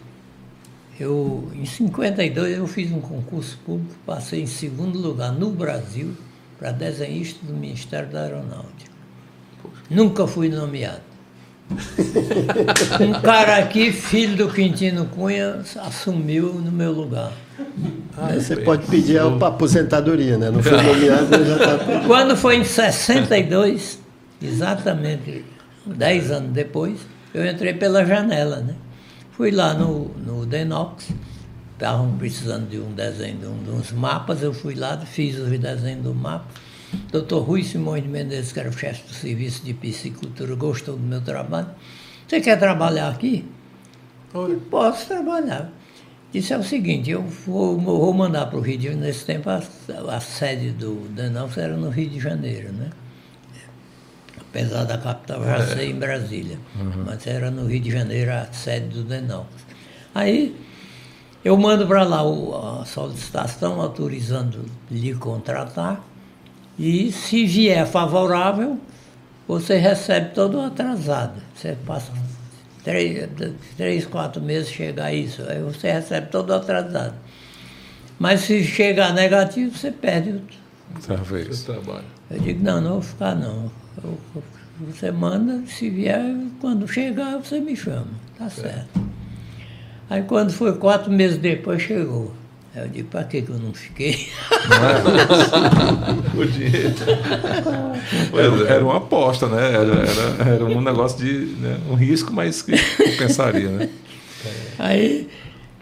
S4: eu, em 52 eu fiz um concurso público, passei em segundo lugar no Brasil para desenhista do Ministério da Aeronáutica. Nunca fui nomeado. Um cara aqui, filho do Quintino Cunha, assumiu no meu lugar.
S5: Ah, você pode pedir a aposentadoria, né? Não foi nomeado, mas já está...
S4: Quando foi em 62, exatamente 10 anos depois, eu entrei pela janela, né? Fui lá no, no Denox, estavam precisando de um desenho, de, um- de uns mapas, eu fui lá, fiz o desenho do mapa. Doutor Rui Simões de Menezes, que era o chefe do serviço de piscicultura, gostou do meu trabalho. Você quer trabalhar aqui? Eu posso trabalhar. Disse é o seguinte, eu vou, vou mandar para o Rio de Janeiro, nesse tempo a, a sede do Denox era no Rio de Janeiro, né? Apesar da capital já ser em Brasília, mas era no Rio de Janeiro a sede do Denox. Aí eu mando para lá o- a solicitação autorizando lhe contratar e se vier favorável, você recebe todo atrasado. Você passa três, três quatro meses chegar isso, aí você recebe todo atrasado. Mas se chegar negativo, você perde o
S2: Talvez.
S3: trabalho.
S4: eu digo, não, não vou ficar não. Eu- você manda, se vier, quando chegar, você me chama. Tá certo. Aí quando foi quatro meses depois, chegou. Aí eu digo, para que que eu não fiquei?
S3: O dinheiro.
S2: Era, era uma aposta, né? Era, era, era um negócio de. né, um risco, mas que compensaria, né?
S4: Aí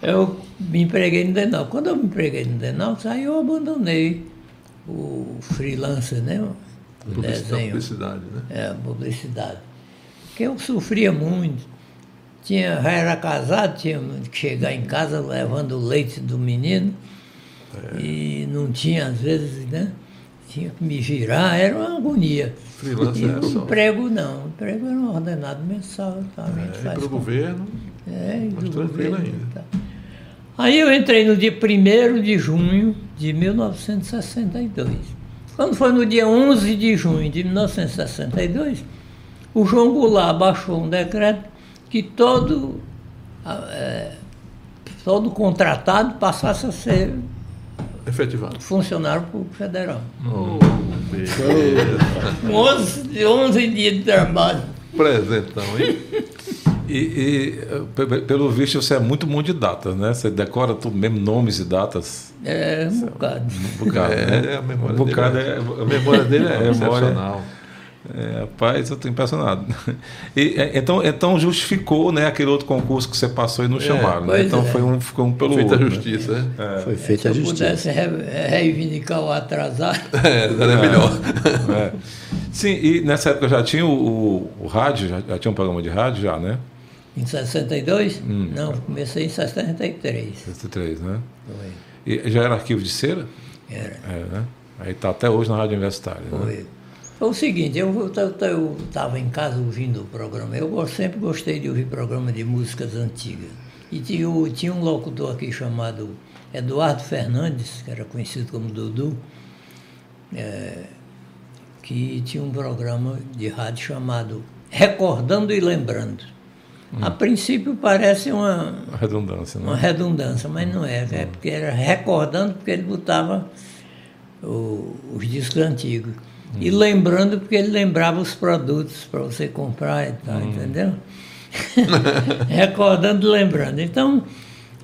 S4: eu me empreguei no Denal. Quando eu me empreguei no Denal, aí eu abandonei o freelancer, né? O
S3: Publicidade,
S4: desenho.
S3: publicidade, né?
S4: É, publicidade. Porque eu sofria muito. Tinha, já era casado, tinha que chegar em casa levando o leite do menino. E não tinha, às vezes, né? Tinha que me virar, era uma agonia.
S3: Freelancer
S4: e
S3: é
S4: o
S3: só-
S4: emprego não, emprego era um ordenado mensal. Tá? A gente
S3: É,
S4: faz
S3: para o
S4: com-
S3: governo,
S4: é, e
S3: Mas tranquilo
S4: governo
S3: ainda.
S4: e tal. Aí eu entrei no dia 1 de junho de 1962. Quando foi no dia 11 de junho de 1962, o João Goulart baixou um decreto que todo, ah, eh, todo contratado passasse a ser
S3: efetivado.
S4: funcionário público federal.
S3: Oh.
S4: Com 11, 11 dias de trabalho.
S3: Presentão, hein?
S2: E, e, pe- pe- pelo visto você é muito bom de datas, né? Você decora tudo mesmo, nomes e datas.
S4: É um bocado.
S2: Um bocado, né?
S3: É, a memória
S2: um bocado
S3: dele é-
S2: é,
S3: A memória dele é
S2: A memória-
S3: excepcional.
S2: É, rapaz, eu estou impressionado. E, é, então, então justificou né, aquele outro concurso que você passou e não chamaram. né? Então
S4: é.
S2: foi um, ficou um pelo
S3: Feita a
S2: outro. né?
S3: justiça, né?
S5: Foi feita a
S4: Se
S5: justiça.
S4: pudesse re- reivindicar o atrasado.
S3: É, era melhor.
S2: É. Sim, e nessa época já tinha o, o- o rádio, já, já tinha um programa de rádio já, né?
S4: Em 62? Não, comecei em 63.
S2: 63, né?
S4: Foi.
S2: E já era arquivo de cera?
S4: Era.
S2: É, né? Aí tá até hoje na Rádio Universitária. Né?
S4: Foi. Foi o seguinte, eu estava em casa ouvindo o programa. Eu sempre gostei de ouvir programa de músicas antigas. E tinha, tinha um locutor aqui chamado Eduardo Fernandes, que era conhecido como Dudu, é, que tinha um programa de rádio chamado Recordando e Lembrando. A princípio parece uma,
S2: redundância,
S4: uma
S2: né?
S4: redundância, mas não é, é porque era recordando porque ele botava o- os discos antigos. E lembrando porque ele lembrava os produtos para você comprar e tal, entendeu? recordando e lembrando. Então,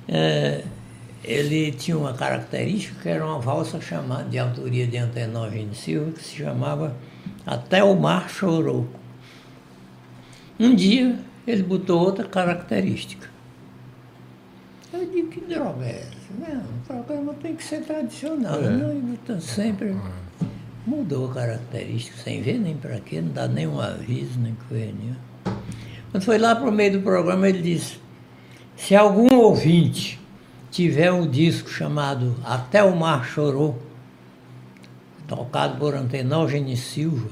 S4: é, ele tinha uma característica que era uma valsa chamada, de autoria de Antenógeno Silva, que se chamava Até o Mar Chorou. Um dia ele botou outra característica. Eu digo, que droga é essa? Não, o programa tem que ser tradicional. Não, ele botou sempre mudou a característica, sem ver nem para quê, não dá nenhum aviso, nem coisa nenhuma. Quando foi lá para o meio do programa, ele disse, se algum ouvinte tiver um disco chamado Até o Mar Chorou, tocado por Antenógenes Silva,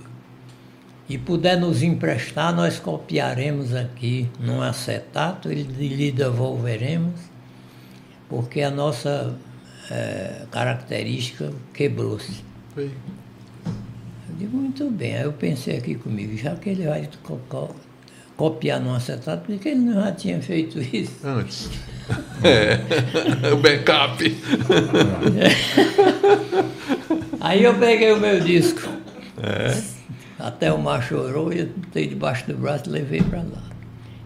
S4: e puder nos emprestar, nós copiaremos aqui num acetato e lhe devolveremos, porque a nossa eh, característica quebrou-se. Digo, muito bem. Aí eu pensei aqui comigo, já que ele vai co- co- copiar num acetato, por que ele não já tinha feito isso?
S3: Antes. É. o backup.
S4: Aí eu peguei o meu disco. Até o mar chorou e eu botei debaixo do braço e levei para lá.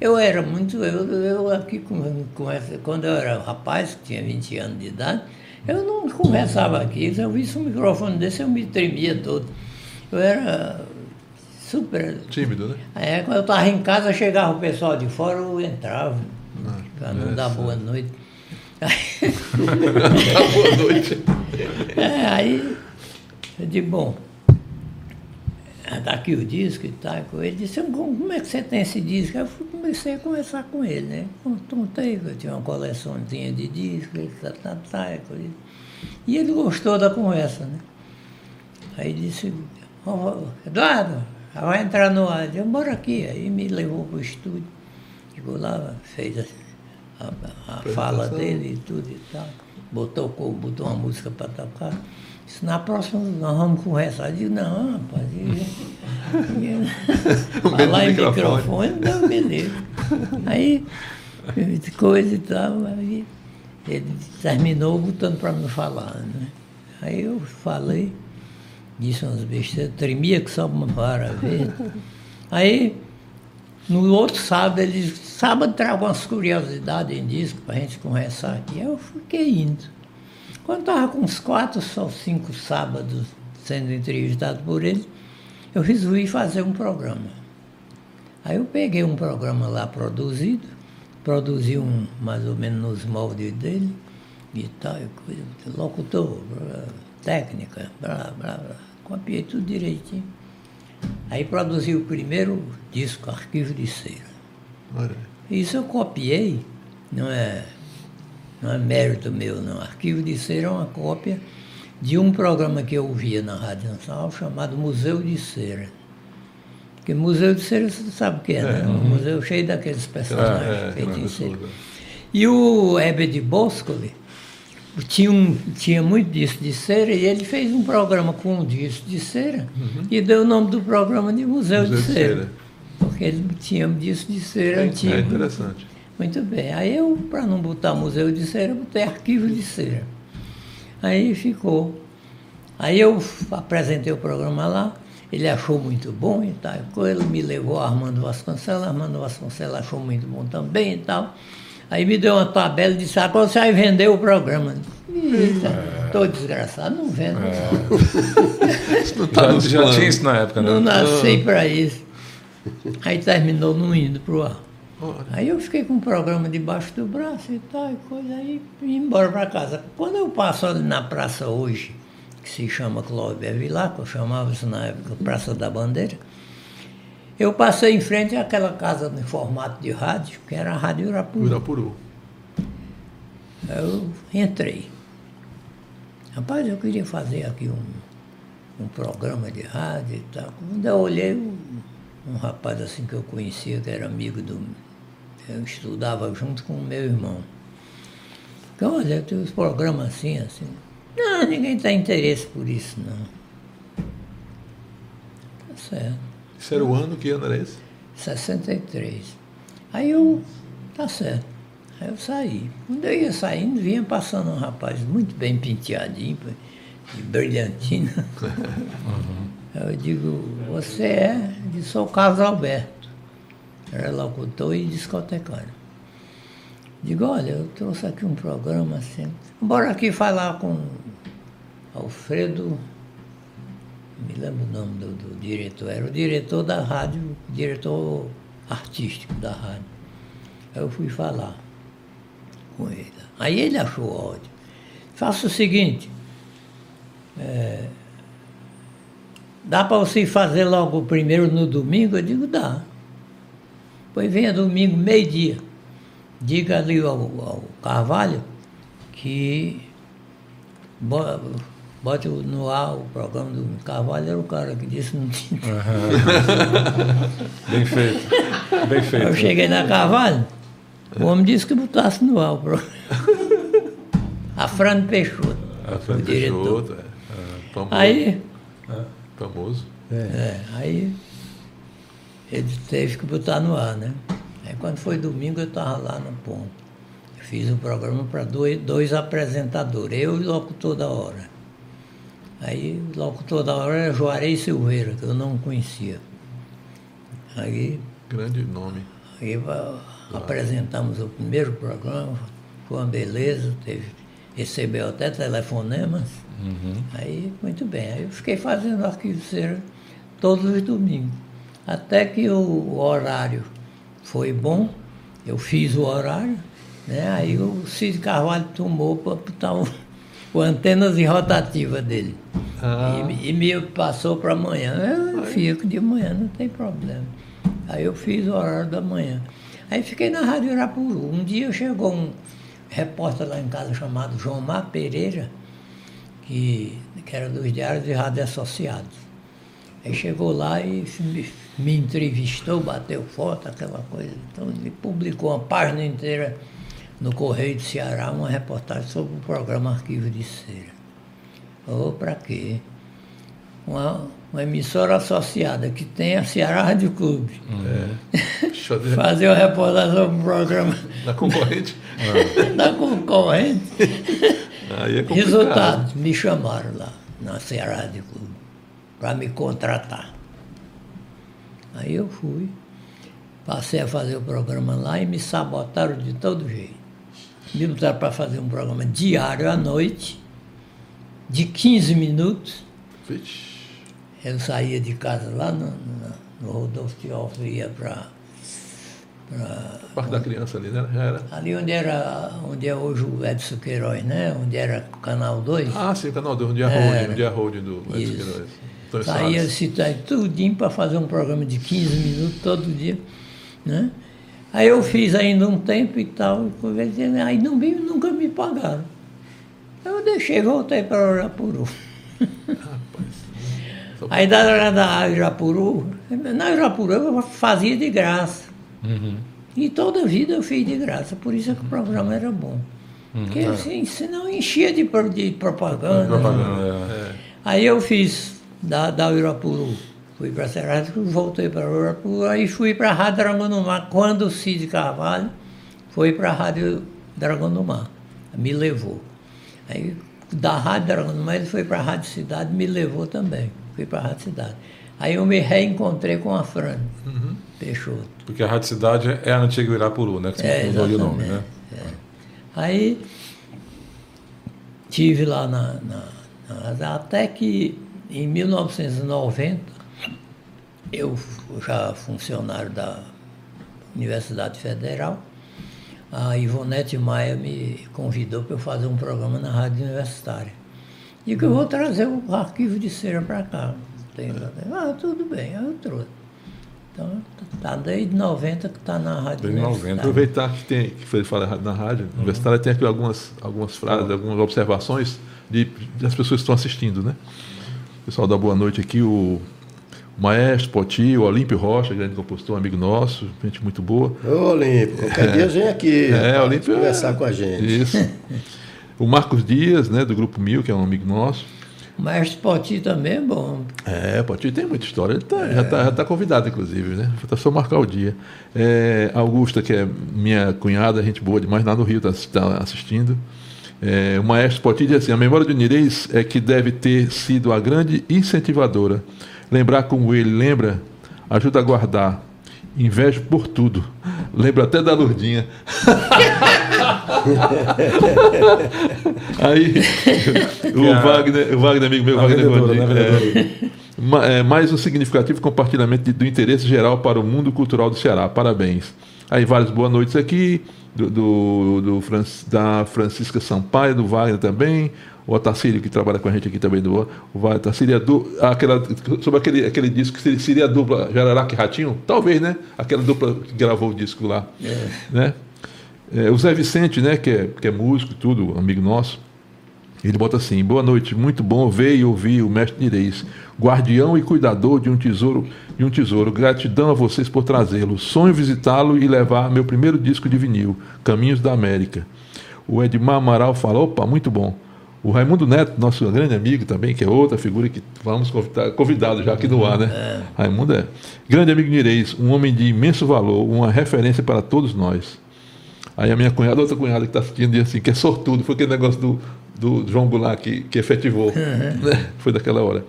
S4: Eu era muito, eu, eu aqui com, com essa, quando eu era rapaz, que tinha 20 anos de idade, eu não conversava aqui. Se eu visse um microfone desse, eu me tremia todo. Eu era super.
S3: Tímido, né?
S4: Aí quando eu estava em casa, chegava o pessoal de fora, eu entrava, para não dar boa noite. Aí,
S3: Tá, boa noite.
S4: é, aí eu digo, bom, daqui o disco e tal, com ele, disse, como é que você tem esse disco? Aí eu comecei a conversar com ele, né? Contei que eu tinha uma coleçãozinha de discos, ele tá, tá, tá, e coisa. e ele gostou da conversa, né? Aí disse, "Ó, Eduardo, vai entrar no ar. Eu bora aqui. Aí me levou para o estúdio, chegou lá, fez a, a- a fala dele e tudo e tal. Botou, botou uma música para tocar. Disse, na próxima nós vamos conversar. Eu disse, não, rapaz. eu- Falar em
S3: microfone.
S4: microfone, não, beleza. Aí, coisa e tal, aí ele terminou botando para me falar. Né? Aí eu falei, disse umas besteiras, tremia que só uma vara verde. Aí, no outro sábado, ele disse, sábado traga umas curiosidades em disco para a gente conversar aqui. Eu fiquei indo. Quando estava com uns quatro ou cinco sábados sendo entrevistado por ele, eu resolvi fazer um programa. Aí eu peguei um programa lá produzido, produzi um mais ou menos nos moldes dele, e tal, e coisa, locutor, técnica, blá, blá, blá. Copiei tudo direitinho. Aí produzi o primeiro disco, Arquivo de Cera. Isso eu copiei, não é, não é mérito meu, não. Arquivo de Cera é uma cópia de um programa que eu ouvia na Rádio Nacional chamado Museu de Cera. Porque Museu de Cera você sabe o que é, né? Um museu cheio daqueles personagens
S3: É, é,
S4: feitos em
S3: é,
S4: cera. E o Heber de Boscoli tinha, um, tinha muito disco de cera e ele fez um programa com um disco de cera e deu o nome do programa de Museu,
S3: Museu
S4: de,
S3: de
S4: cera,
S3: Cera.
S4: Porque ele tinha um disco de cera antigo.
S3: É interessante.
S4: Muito bem. Aí eu, para não botar museu de cera, botei arquivo de cera. Aí ficou. Aí eu apresentei o programa lá, ele achou muito bom e tal. Ele me levou a Armando Vasconcelos, Armando Vasconcelos achou muito bom também e tal. Aí me deu uma tabela e disse, agora você vai vender o programa. Eita, estou desgraçado, não vendo.
S3: Isso não está
S2: Já, já tinha isso na época, né?
S4: Não nasci para isso. Aí terminou não indo para o ar. Aí eu fiquei com o programa debaixo do braço e tal, e coisa aí, e embora para casa. Quando eu passo ali na praça hoje, que se chama Clóvis Vilar, que eu chamava isso na época Praça da Bandeira, eu passei em frente àquela casa em formato de rádio, que era a Rádio Irapuru.
S3: Urapuru.
S4: Eu entrei. Rapaz, eu queria fazer aqui um, um programa de rádio e tal. Quando eu olhei, um, um rapaz assim que eu conhecia, que era amigo do. Eu estudava junto com o meu irmão. Então, olha, tem uns programas assim, assim. Não, ninguém tem interesse por isso, não. Tá certo.
S3: Isso era o ano, que ano era esse?
S4: 63. Aí eu, tá certo. Aí eu saí. Quando eu ia saindo, vinha passando um rapaz muito bem penteadinho, de brilhantina. Eu digo, você é? de sou Carlos Alberto. Era locutor e discotecário. Digo, olha, eu trouxe aqui um programa assim. Bora aqui falar com Alfredo, me lembro o nome do, do diretor, era o diretor da rádio, diretor artístico da rádio. Aí eu fui falar com ele. Aí ele achou ótimo. Faça o seguinte, é, dá para você fazer logo o primeiro no domingo? Eu digo, dá. Pois venha domingo, meio-dia. Diga ali ao, ao Carvalho que bote no ar o programa do Carvalho, era o cara que disse que não tinha.
S2: Bem feito. Bem feito.
S4: Eu cheguei na Carvalho, o homem disse que botasse no ar o programa. A Fran Peixoto,
S3: A Fran. Peixoto, é. É, famoso.
S4: Aí,
S3: famoso.
S4: é, aí ele teve que botar no ar, né? Aí quando foi domingo eu estava lá no ponto. Eu fiz um programa para dois, dois apresentadores, eu e o locutor da hora. Aí o locutor da hora era Juarez Silveira, que eu não conhecia. Aí
S3: Grande nome.
S4: Aí va- apresentamos o primeiro programa, foi uma beleza, teve, recebeu até telefonemas. Aí, muito bem. Aí eu fiquei fazendo arquivo cera todos os domingos. Até que o, o horário foi bom, eu fiz o horário, né? aí o Cid Carvalho tomou para botar o, o antenas de rotativa dele.
S3: Ah.
S4: E, e me passou para amanhã. Eu fico de manhã, não tem problema. Aí eu fiz o horário da manhã. Aí fiquei na Rádio Irapuru. Um dia chegou um repórter lá em casa chamado João Mar Pereira, que, que era dos Diários de Rádio Associados. Aí chegou lá e me, me entrevistou, bateu foto, aquela coisa. Então ele publicou uma página inteira no Correio de Ceará, uma reportagem sobre o programa Arquivo de Cera. Ou para quê? Uma, uma emissora associada que tem a Ceará Rádio Clube.
S3: De...
S4: Fazer uma reportagem sobre o programa
S3: Da concorrente.
S4: da concorrente.
S3: Aí é complicado.
S4: Resultado, me chamaram lá na Ceará Rádio Clube para me contratar. Aí eu fui, passei a fazer o programa lá e me sabotaram de todo jeito. Me botaram para fazer um programa diário à noite, de 15 minutos.
S3: Vixe.
S4: Eu saía de casa lá no, no, no Rodolfo Teófilo, ia para
S3: A parte da criança ali, né? Já era.
S4: Ali onde era, onde é hoje o Edson Queiroz, né? Onde era o Canal 2.
S3: Ah, sim, o canal do Dia
S4: Era.
S3: Holding, o Dia Holding do Edson
S4: Isso.
S3: Queiroz. Antônio
S4: Saía cidade tudinho para fazer um programa de 15 minutos todo dia, né? Aí eu fiz ainda um tempo e tal, aí não nunca me pagaram. Eu deixei, voltei para Urapuru. Aí da, da Irapuru, na Irapuru eu fazia de graça. E toda a vida eu fiz de graça, por isso é que o programa era bom. Porque assim, senão enchia de, de propaganda.
S2: Propaganda, é.
S4: Aí eu fiz da, da Irapuru. Fui para Serrasco, voltei para Irapuru, aí fui para a Rádio Dragão do Mar. Quando o Cid Carvalho foi para a Rádio Dragão do Mar, me levou. Aí da Rádio Dragão do Mar ele foi para a Rádio Cidade, me levou também. Fui para a Rádio Cidade. Aí eu me reencontrei com a Fran Peixoto.
S2: Porque a Rádio Cidade é a antiga Irapuru, né? Que
S4: É,
S2: mudou de nome, né?
S4: Aí tive lá na, na- na- até que em 1990 eu já funcionário da Universidade Federal, a Ivonete Maia me convidou para eu fazer um programa na Rádio Universitária. E que eu vou trazer o arquivo de cera para cá. Lá. Ah, tudo bem, eu trouxe. Então, tá desde 90 que está na Rádio
S2: Desde 90.
S4: Universitária.
S3: Aproveitar que tem que foi falado na rádio universitária, tem aqui algumas, algumas frases, algumas observações de, das pessoas que estão assistindo, né? O pessoal da Boa Noite aqui, o Maestro Poti, o Olímpio Rocha, grande compositor, amigo nosso, gente muito boa.
S5: Ô, Olímpio, qualquer dia vem aqui
S3: É, Olímpio.
S5: conversar com a gente.
S3: Isso. O Marcos Dias, né, do Grupo Mil, que é um amigo nosso.
S4: O Maestro Poti também é bom.
S3: É, Poti tem muita história. Ele tá- já está já tá convidado, inclusive, né? Falta só marcar o dia. É, Augusta, que é minha cunhada, gente boa demais, lá no Rio, está assistindo. É, o maestro Poti diz assim: a memória de Nirês é que deve ter sido a grande incentivadora. Lembrar como ele lembra ajuda a guardar. Invejo por tudo. Lembro até da Lourdinha. Aí, o Wagner, o Wagner, amigo meu,
S2: A
S3: Wagner
S2: né,
S3: é, é, mais um significativo compartilhamento de- do interesse geral para o mundo cultural do Ceará. Parabéns. Aí várias boas noites aqui, do, do- do Fran- da Francisca Sampaio, do Wagner também, o Otacílio que trabalha com a gente aqui também, do o Wagner Otacílio, a du- aquela, sobre aquele, aquele disco que seria, a dupla Jararaca e Ratinho? Talvez, né? Aquela dupla que gravou o disco lá. Né? É, o Zé Vicente, né, que é, que é músico e tudo, amigo nosso, ele bota assim: Boa noite, muito bom ver e ouvir o mestre Nireis, guardião e cuidador de um tesouro, de um tesouro. Gratidão a vocês por trazê-lo. Sonho visitá-lo e levar meu primeiro disco de vinil, Caminhos da América. O Edmar Amaral fala: opa, muito bom. O Raimundo Neto, nosso grande amigo também, que é outra figura que vamos convidar, convidado já aqui no ar, né? Raimundo é. Grande amigo Nireis, um homem de imenso valor, uma referência para todos nós. Aí a minha cunhada, outra cunhada que está assistindo, diz assim, que é sortudo, foi aquele negócio do, do João Goulart que, que efetivou. né? Foi daquela hora.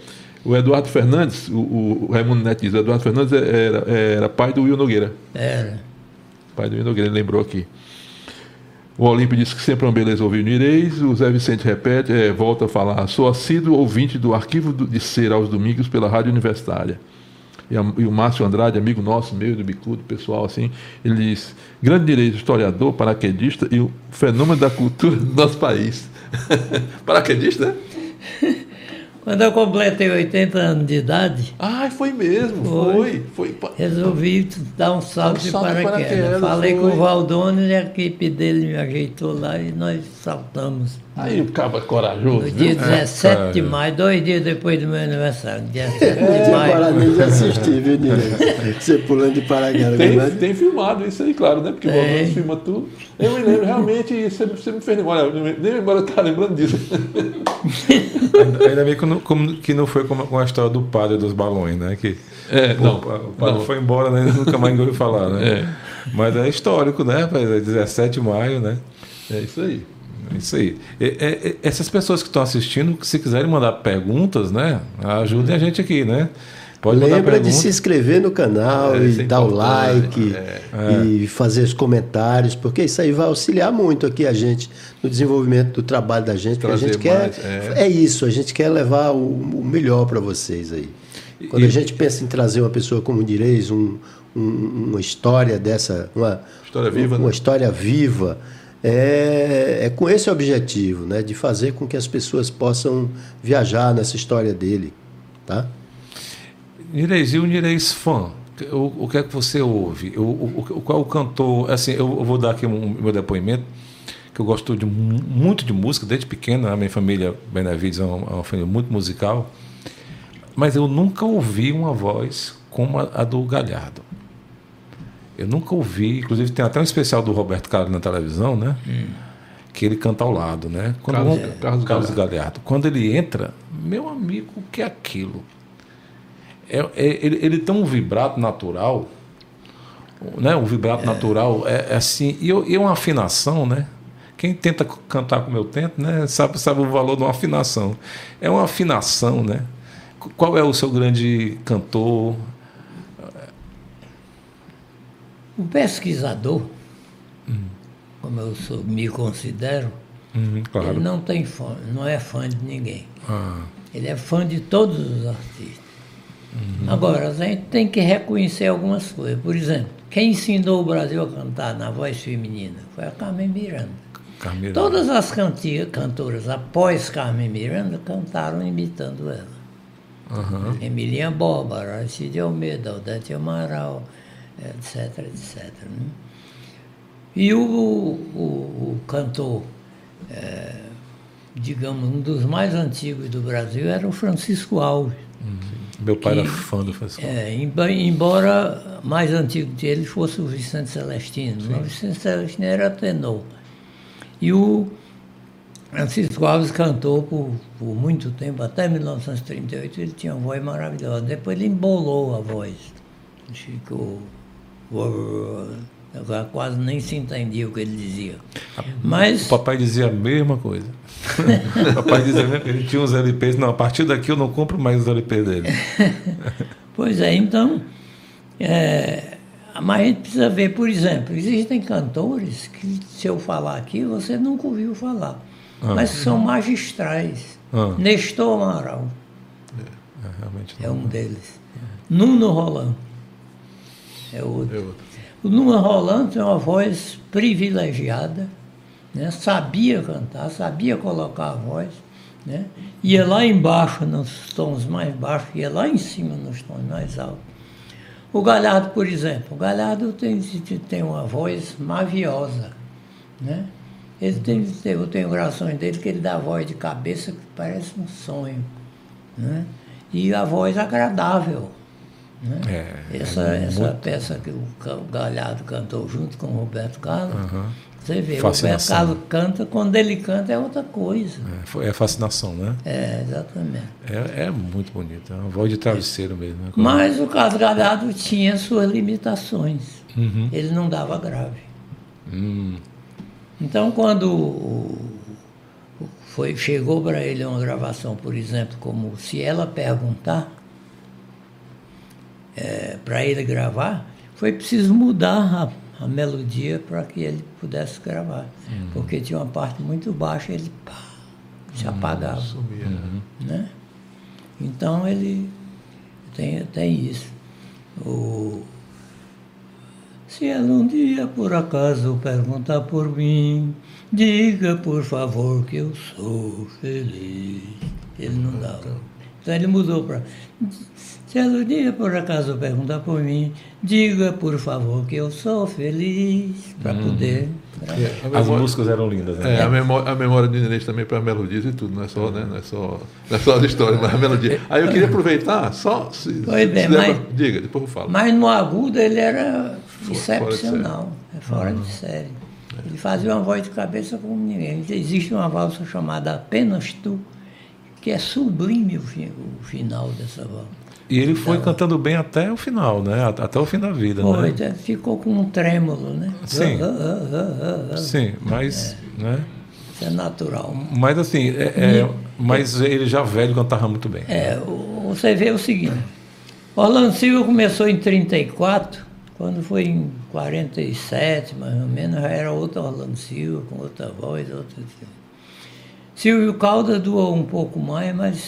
S3: O Eduardo Fernandes, o, o, Raimundo Neto diz, o Eduardo Fernandes era, era pai do Will Nogueira.
S4: Era.
S3: Pai do Will Nogueira, ele lembrou aqui. O Olímpio disse que sempre é uma beleza ouvir o Nireis. O Zé Vicente repete, é, volta a falar. Sou assíduo ouvinte do Arquivo de Ser aos domingos pela Rádio Universitária. E, a- e o Márcio Andrade, amigo nosso, meio do Bicudo, pessoal, assim, ele diz: grande direito, historiador, paraquedista e o fenômeno da cultura do nosso país. paraquedista, né?
S4: Quando eu completei 80 anos de idade,
S3: Ai, foi mesmo,
S4: Foi.
S3: foi. foi.
S4: resolvi dar um salto
S3: Um
S4: de paraquedas.
S3: paraquedas,
S4: Falei com
S3: foi.
S4: o Valdônio e a equipe dele me ajeitou lá e nós saltamos.
S3: Aí o cabo é corajoso.
S4: No dia
S3: viu?
S4: 17 de maio, dois dias depois do meu aniversário, dia 7
S5: É,
S4: de maio.
S5: parabéns de assistir, viu, Nilson? Você pulando de paraquedas.
S3: Tem,
S5: mas-
S3: tem filmado isso aí, claro, né? Porque o. Valverde filma tudo. Eu me lembro, realmente, você, você me fez. Olha, nem agora eu estava lembrando disso.
S2: Ainda, bem que não, como- que não foi como com a história do padre dos balões, né? Que
S3: É,
S2: o,
S3: não,
S2: o padre
S3: não.
S2: foi embora, né? Nunca mais ninguém ouviu falar, né? Mas é histórico, né? rapaz? É 17 de maio, né?
S3: É isso aí.
S2: É Isso aí. E- e- essas pessoas que estão assistindo, se quiserem mandar perguntas, né? Ajudem a gente aqui, né? Pode
S5: Lembra de se inscrever no canal
S3: É,
S5: e
S3: é
S5: dar o like e fazer os comentários, porque isso aí vai auxiliar muito aqui a gente no desenvolvimento do trabalho da gente. Porque a gente quer.
S3: mais, é.
S5: É. isso, a gente quer levar o, o melhor para vocês aí. Quando
S2: E-
S5: a gente pensa em trazer uma pessoa como direis, um, um, uma história dessa, uma
S3: História viva,
S5: uma
S3: né?
S5: história viva, é, é com esse objetivo, né, de fazer com que as pessoas possam viajar nessa história dele, tá?
S2: Nireis, e o Nireis fã? O, o que é que você ouve? O, o, qual o cantor? Assim, eu, vou dar aqui um, meu depoimento, que eu gosto de, mu- muito de música, desde pequeno. A minha família Benavides é uma, é uma família muito musical. Mas eu nunca ouvi uma voz como a, a do Galhardo. Eu nunca ouvi, inclusive tem até um especial do Roberto Carlos na televisão, né? Que ele canta ao lado, né? Quando
S3: Carlos-
S2: um-
S3: Carlos
S2: Carlos Galhardo. Quando ele entra, meu amigo, o que é aquilo? É, é- ele, ele tem um vibrato natural, né? O vibrato natural é, é assim, e, eu- e uma afinação, né? Quem tenta cantar como eu tento, né? Sabe, sabe o valor de uma afinação. É uma afinação, né? Qu- Qual é o seu grande cantor?
S4: O pesquisador, como eu sou- me considero,
S2: Uhum,
S4: ele
S2: claro.
S4: não tem fã, não é fã de ninguém.
S2: Ah,
S4: Ele é fã de todos os artistas.
S2: Uhum.
S4: Agora, a gente tem que reconhecer algumas coisas. Por exemplo, quem ensinou o Brasil a cantar na voz feminina foi a Carmen Miranda.
S2: Carmeira.
S4: Todas as canti- cantoras após Carmen Miranda cantaram imitando ela.
S2: Aham.
S4: Emilinha Bórbara, Arcide Almeida, Odete Amaral, etc, etc. né? E o, o- o cantor, eh, digamos, um dos mais antigos do Brasil era o Francisco Alves.
S2: Meu pai
S4: que-
S2: era fã do Francisco.
S4: É, embora mais antigo dele fosse o Vicente Celestino. mas O Vicente Celestino era tenor. E o Francisco Alves cantou por, por muito tempo, até 1938, ele tinha uma voz maravilhosa. Depois ele embolou a voz. Ficou. Agora quase nem se entendia o que ele dizia. Mas.
S2: O papai dizia a mesma coisa. o papai dizia mesmo que ele tinha uns LPs. Não, a partir daqui eu não compro mais os LPs dele.
S4: Pois é, então, é, mas a gente precisa ver, por exemplo, existem cantores que, se eu falar aqui, você nunca ouviu falar, mas que são magistrais.
S2: Ah.
S4: Nestor Amaral
S2: É,
S4: é
S2: não.
S4: um deles. Nuno Roland é outro.
S3: Eu-
S4: O Nuno Roland tem uma voz privilegiada, né? sabia cantar, sabia colocar a voz, né? ia lá embaixo nos tons mais baixos, ia lá em cima nos tons mais altos. O Galhardo, por exemplo, o Galhardo tem, tem uma voz maviosa. Né? Ele tem, eu tenho gravações dele que ele dá a voz de cabeça que parece um sonho. Né? E a voz agradável. Né?
S2: É,
S4: essa
S2: é
S4: essa
S2: muito-
S4: peça que o Galhardo cantou junto com o Roberto Carlos, você vê, o Roberto
S2: Fascinação.
S4: Carlos canta, quando ele canta é outra coisa.
S2: É, é fascinação, né?
S4: É, exatamente.
S2: É, é muito bonito. É uma voz de travesseiro mesmo. né?
S4: Mas o Carlos Galhardo tinha suas limitações.
S2: Uhum.
S4: Ele não dava grave.
S2: Hum,
S4: Então, quando o- foi, chegou para ele uma gravação, por exemplo, como se ela perguntar para ele gravar, foi preciso mudar a, a melodia para que ele pudesse gravar. Porque tinha uma parte muito baixa e ele pá, se apagava.
S3: Sumia.
S4: né? Então ele tem, tem isso. O, se ela um dia por acaso perguntar por mim, diga por favor que eu sou feliz. Ele não dava. Então ele mudou para. Se ela um dia por acaso perguntar por mim, diga por favor que eu sou feliz, para poder. gravar.
S3: É, a
S2: As
S3: memória-
S2: músicas eram lindas, né?
S3: É, a memória, a memória de Inês também para melodias e tudo, não é só, né? Não é só, não é só a história, mas a melodia. Aí eu queria aproveitar, só se,
S4: Pois
S3: se
S4: bem,
S3: der
S4: mas-
S3: pra- diga, depois eu falo.
S4: Mas no agudo ele era
S3: Fora-
S4: excepcional, é fora de série. Ele fazia uma voz de cabeça como ninguém. Existe uma valsa chamada Apenas Tu, que é sublime o, fi- o final dessa valsa.
S2: E ele foi cantando bem até o final, né? At- Até o fim da vida,
S4: Pô,
S2: né?
S4: então ficou com um trêmulo, né?
S2: Sim.
S4: Ah, ah, ah.
S2: Sim, mas, né?
S4: Isso é natural.
S2: Mas assim, é, é- mas ele já velho cantava muito bem.
S4: É, você vê o seguinte, Orlando Silva começou em 34, quando foi em 47, mais ou menos, já era outro Orlando Silva, com outra voz, outra... Silvio Caldas doou um pouco mais, mas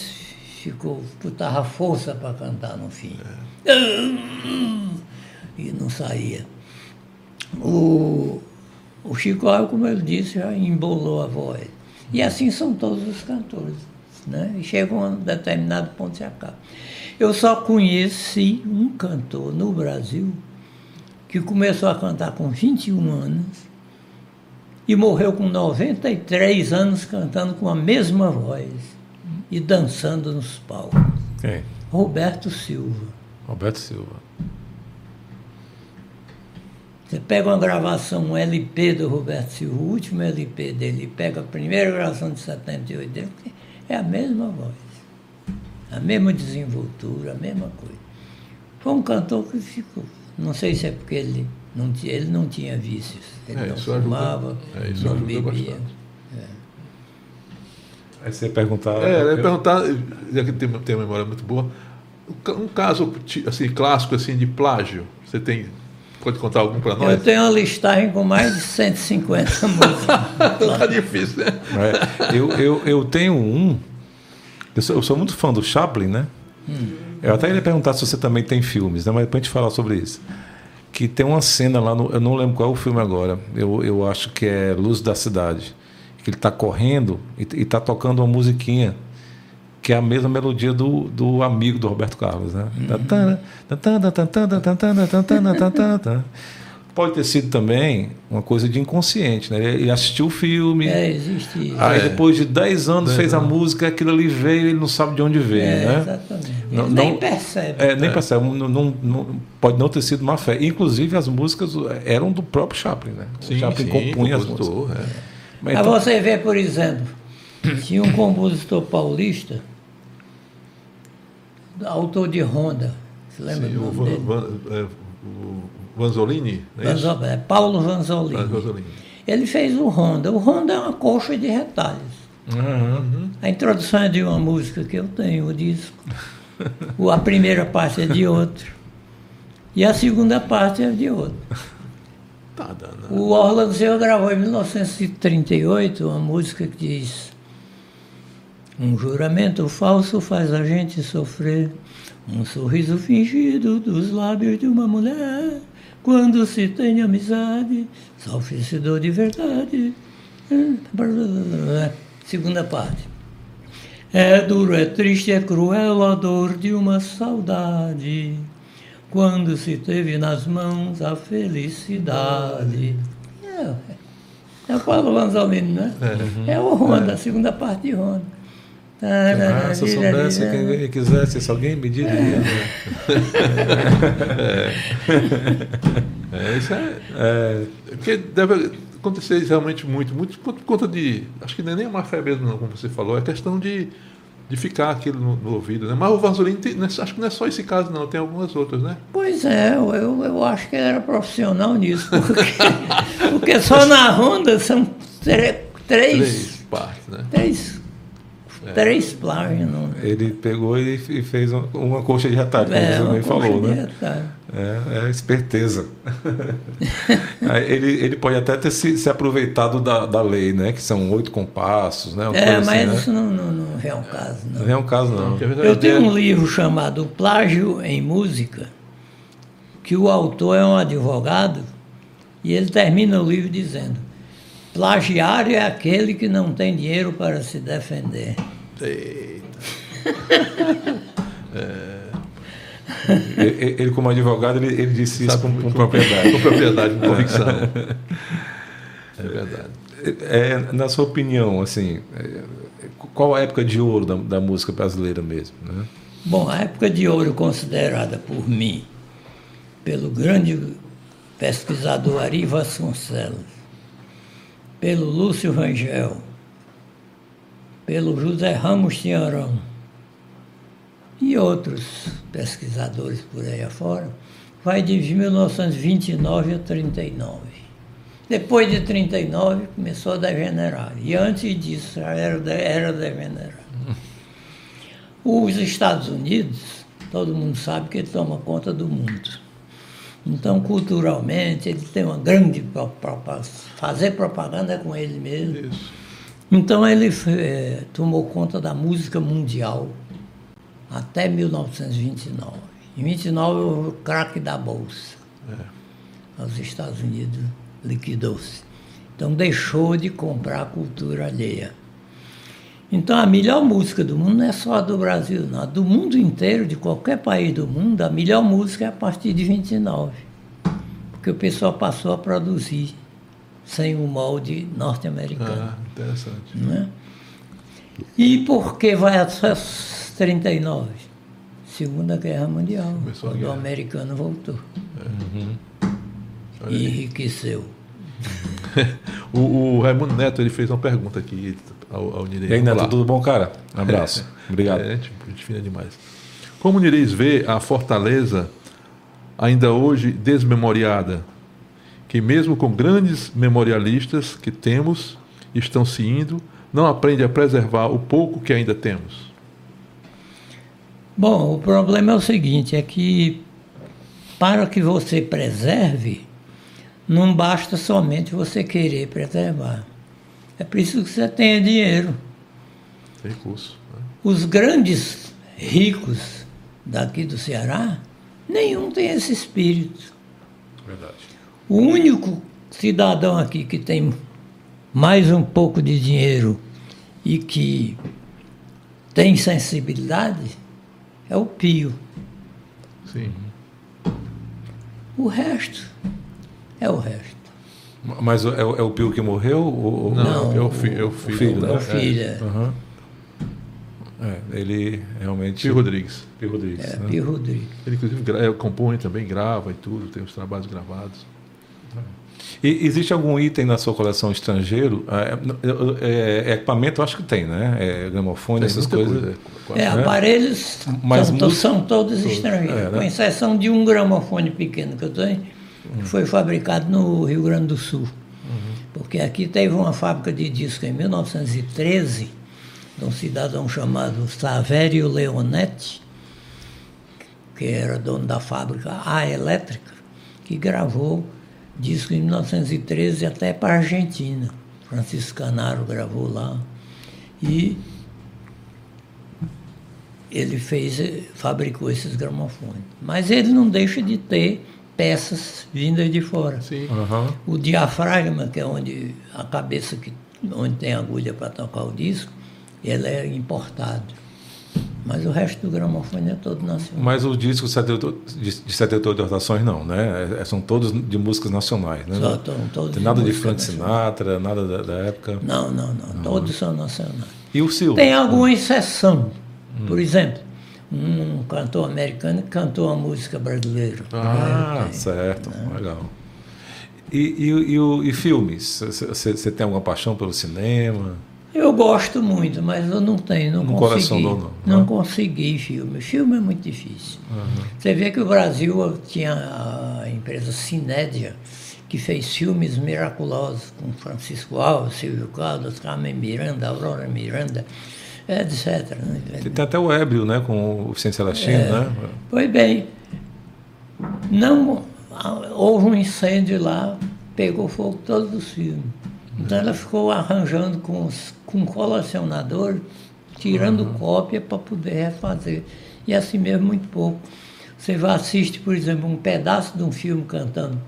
S4: ficou, botava força para cantar no fim. e não saía. O, o Chico Alves, como ele disse, já embolou a voz. E assim são todos os cantores. Né? E chega a um determinado ponto e acaba. Eu só conheci um cantor no Brasil que começou a cantar com 21 anos e morreu com 93 anos cantando com a mesma voz e dançando nos palcos.
S2: Quem?
S4: Roberto Silva.
S2: Roberto Silva.
S4: Você pega uma gravação, um LP do Roberto Silva, o último LP dele, pega a primeira gravação de 78 dele, é a mesma voz, a mesma desenvoltura, a mesma coisa. Foi um cantor que ficou. Não sei se é porque ele não, tinha- ele não tinha vícios. Ele
S3: É,
S4: não
S3: isso ajuda.
S4: fumava,
S3: É,
S4: não bebia.
S2: Aí você ia perguntar.
S3: É, eu ia
S2: eu-
S3: perguntar, já que tem, tem uma memória muito boa, um ca- um caso assim, clássico assim, de plágio, você tem. Pode contar algum para
S4: Eu
S3: nós?
S4: tenho uma listagem com mais de 150 músicas.
S3: tá difícil, né?
S2: É, eu, eu, eu tenho um. Eu sou, eu sou muito fã do Chaplin, né? Eu até ia perguntar se você também tem filmes, né? Mas depois a gente falar sobre isso. Que tem uma cena lá, no, eu não lembro qual é o filme agora. Eu, eu acho que é Luz da Cidade. Que ele está correndo e está tocando uma musiquinha que é a mesma melodia do, do amigo do Roberto Carlos, né? Pode ter sido também uma coisa de inconsciente, né? Ele assistiu o filme,
S4: É, existe isso.
S2: Aí
S3: É.
S2: depois de 10 anos
S3: Dez
S2: fez a
S3: anos.
S2: música, aquilo ali veio, ele não sabe de onde veio,
S4: É,
S2: né?
S4: exatamente.
S2: Não-
S4: Ele nem
S2: não-
S4: percebe.
S2: É, nem percebe, não, não- não- pode não ter sido uma fé. Inclusive as músicas eram do próprio Chaplin, né? o Chaplin compunha as músicas.
S3: é.
S2: Mas então-
S4: você vê, por exemplo, tinha um compositor paulista, autor de Honda. Você lembra
S3: Sim,
S4: do
S3: o,
S4: nome
S3: Van,
S4: dele?
S3: Van- é, o Vanzolini, é
S4: é Paulo Vanzolini.
S3: Vanzolini.
S4: Ele fez o Honda. O Honda é uma coxa de retalhos.
S2: Uhum.
S4: A introdução é de uma música que eu tenho, o disco. A primeira parte é de outro. E a segunda parte é de outro.
S3: Tá.
S4: O Orlando Silva gravou em 1938 uma música que diz: Um juramento falso faz a gente sofrer, um sorriso fingido dos lábios de uma mulher. Quando se tem amizade, sofre-se dor de verdade. Segunda parte. É duro, é triste, é cruel a dor de uma saudade. Quando se teve nas mãos a felicidade. É, é o Paulo Vanzolini, né? É, o Honda, a segunda parte de Honda.
S2: Ah, se eu soubesse, quem quisesse, se alguém me diria. né?
S3: É, isso é, Porque deve acontecer realmente muito, muito por conta de. Acho que não é nem a má fé mesmo, não, como você falou, é questão de, de ficar aquilo no, no ouvido. Né? Mas o Vanzolini, tem, não é- acho que não é só esse caso, não, tem algumas outras, né?
S4: Pois é, eu, eu acho que ele era profissional nisso, porque, porque só na Honda são três,
S3: Três partes, né?
S4: três, três plágios. Não,
S2: Ele pegou e e fez uma, uma coxa de retalho, como
S4: é,
S2: você bem falou,
S4: coxa de
S2: né? É, é esperteza. Aí ele, ele pode até ter se, se aproveitado da, da lei, né? Que são oito compassos, né? Uma
S4: É,
S2: coisa assim,
S4: mas
S2: né?
S4: isso não, não, não é um caso, não.
S2: Não é um caso, não.
S3: Verdade
S4: Eu tenho
S3: é-
S4: um livro chamado Plágio em Música, que o autor é um advogado, e ele termina o livro dizendo: plagiário é aquele que não tem dinheiro para se defender.
S3: Eita.
S2: Ele, ele, como advogado, ele, ele disse isso com, com propriedade.
S3: Com propriedade, com convicção. É verdade.
S2: É, na sua opinião, assim, é, qual a época de ouro da, da música brasileira mesmo? Né?
S4: Bom, a época de ouro considerada por mim, pelo grande pesquisador Ari Vasconcelos, pelo Lúcio Rangel, pelo José Ramos Tiarão e outros pesquisadores por aí afora, vai de 1929 a 39. Depois de 39 começou a degenerar. E antes disso já era, era degenerar. Os Estados Unidos, todo mundo sabe que ele toma conta do mundo. Então, culturalmente, ele tem uma grande pro- propa- fazer propaganda é com ele mesmo.
S3: Isso.
S4: Então ele eh, tomou conta da música mundial até 1929. Em 29 houve o craque da bolsa. Os Estados Unidos liquidou-se. Então deixou de comprar a cultura alheia. Então a melhor música do mundo não é só a do Brasil, não. A do mundo inteiro, de qualquer país do mundo, a melhor música é a partir de 29. Porque o pessoal passou a produzir sem o molde norte-americano.
S3: Ah, interessante.
S4: Né? E por que vai até 39? Segunda Guerra Mundial,
S3: Começou
S4: quando o
S3: guerra.
S4: americano voltou
S3: Olha
S4: e enriqueceu.
S3: O, o Raimundo Neto ele fez uma pergunta aqui ao, ao Nirei.
S2: E aí, Neto,
S3: lá.
S2: tudo bom, cara? Um abraço. Obrigado.
S3: É, gente, gente fina demais. Como Nireis vê a Fortaleza ainda hoje desmemoriada, que mesmo com grandes memorialistas que temos, estão se indo, não aprende a preservar o pouco que ainda temos?
S4: Bom, o problema é o seguinte, é que para que você preserve, não basta somente você querer preservar. É preciso que você tenha dinheiro.
S3: Recurso. né?
S4: Os grandes ricos daqui do Ceará, nenhum tem esse espírito.
S2: Verdade.
S4: O único cidadão aqui que tem mais um pouco de dinheiro e que tem sensibilidade é o Pio.
S3: Sim.
S4: O resto é o resto.
S2: Mas é, o- é o Pio que morreu? Ou, ou-
S3: Não, é o, fi, é o filho.
S2: filho,
S3: né?
S4: É o filho, é.
S2: Aham. É, ele realmente.
S3: Pio Rodrigues.
S2: Pio Rodrigues.
S4: É,
S2: né?
S4: Pio Rodrigues.
S3: Ele, inclusive, é, compõe também, grava e tudo, tem os trabalhos gravados.
S2: E existe algum item na sua coleção estrangeiro? É, é- é equipamento, eu acho que tem, né? É, gramofone, essas coisas.
S3: coisa.
S4: É, aparelhos
S2: Mas
S4: são,
S2: música-
S4: são todos estrangeiros,
S2: é, né?
S4: com exceção de um gramofone pequeno que eu tenho, que foi fabricado no Rio Grande do Sul. Porque aqui teve uma fábrica de disco em 1913, de um cidadão chamado Savério Leonetti, que era dono da fábrica A Elétrica, que gravou disco em 1913 até para a Argentina. Francisco Canaro gravou lá. E ele fez, fabricou esses gramofones. Mas ele não deixa de ter peças vindas de fora.
S3: Sim.
S2: Aham.
S4: O diafragma, que é onde a cabeça que onde tem agulha para tocar o disco, ele é importado. Mas o resto do gramofone é todo nacional.
S2: Mas o disco de 78 de de 78 rotações não, né? É- são todos de músicas nacionais, né?
S4: Só estão todos
S2: tem nada de
S4: música
S2: Frank. Sinatra, nada da, da época.
S4: Não, não, não. Todos são nacionais.
S2: E o Silvio?
S4: Tem alguma exceção. Por exemplo, um cantor americano que cantou a música brasileira.
S2: Ah, certo, legal. E, e, e, e filmes? Você tem alguma paixão pelo cinema?
S4: Eu gosto muito, mas eu não tenho, não
S2: No
S4: consegui.
S2: coração não, não,
S4: não
S2: né?
S4: consegui filme. Filme é muito difícil. Você vê que o Brasil tinha a empresa Cinédia, que fez filmes miraculosos com Francisco Alves, Silvio Caldas, Carmen Miranda, Aurora Miranda, etc. né?
S2: Tem, tem até o Ébrio, né? Com o Vicente Celestino,
S4: É.
S2: né?
S4: Pois bem, não houve um incêndio lá, pegou fogo todos os filmes. Então ela ficou arranjando com, os, com colecionador, tirando cópia para poder refazer. E assim mesmo, muito pouco. Você vai assistir, por exemplo, um pedaço de um filme cantando,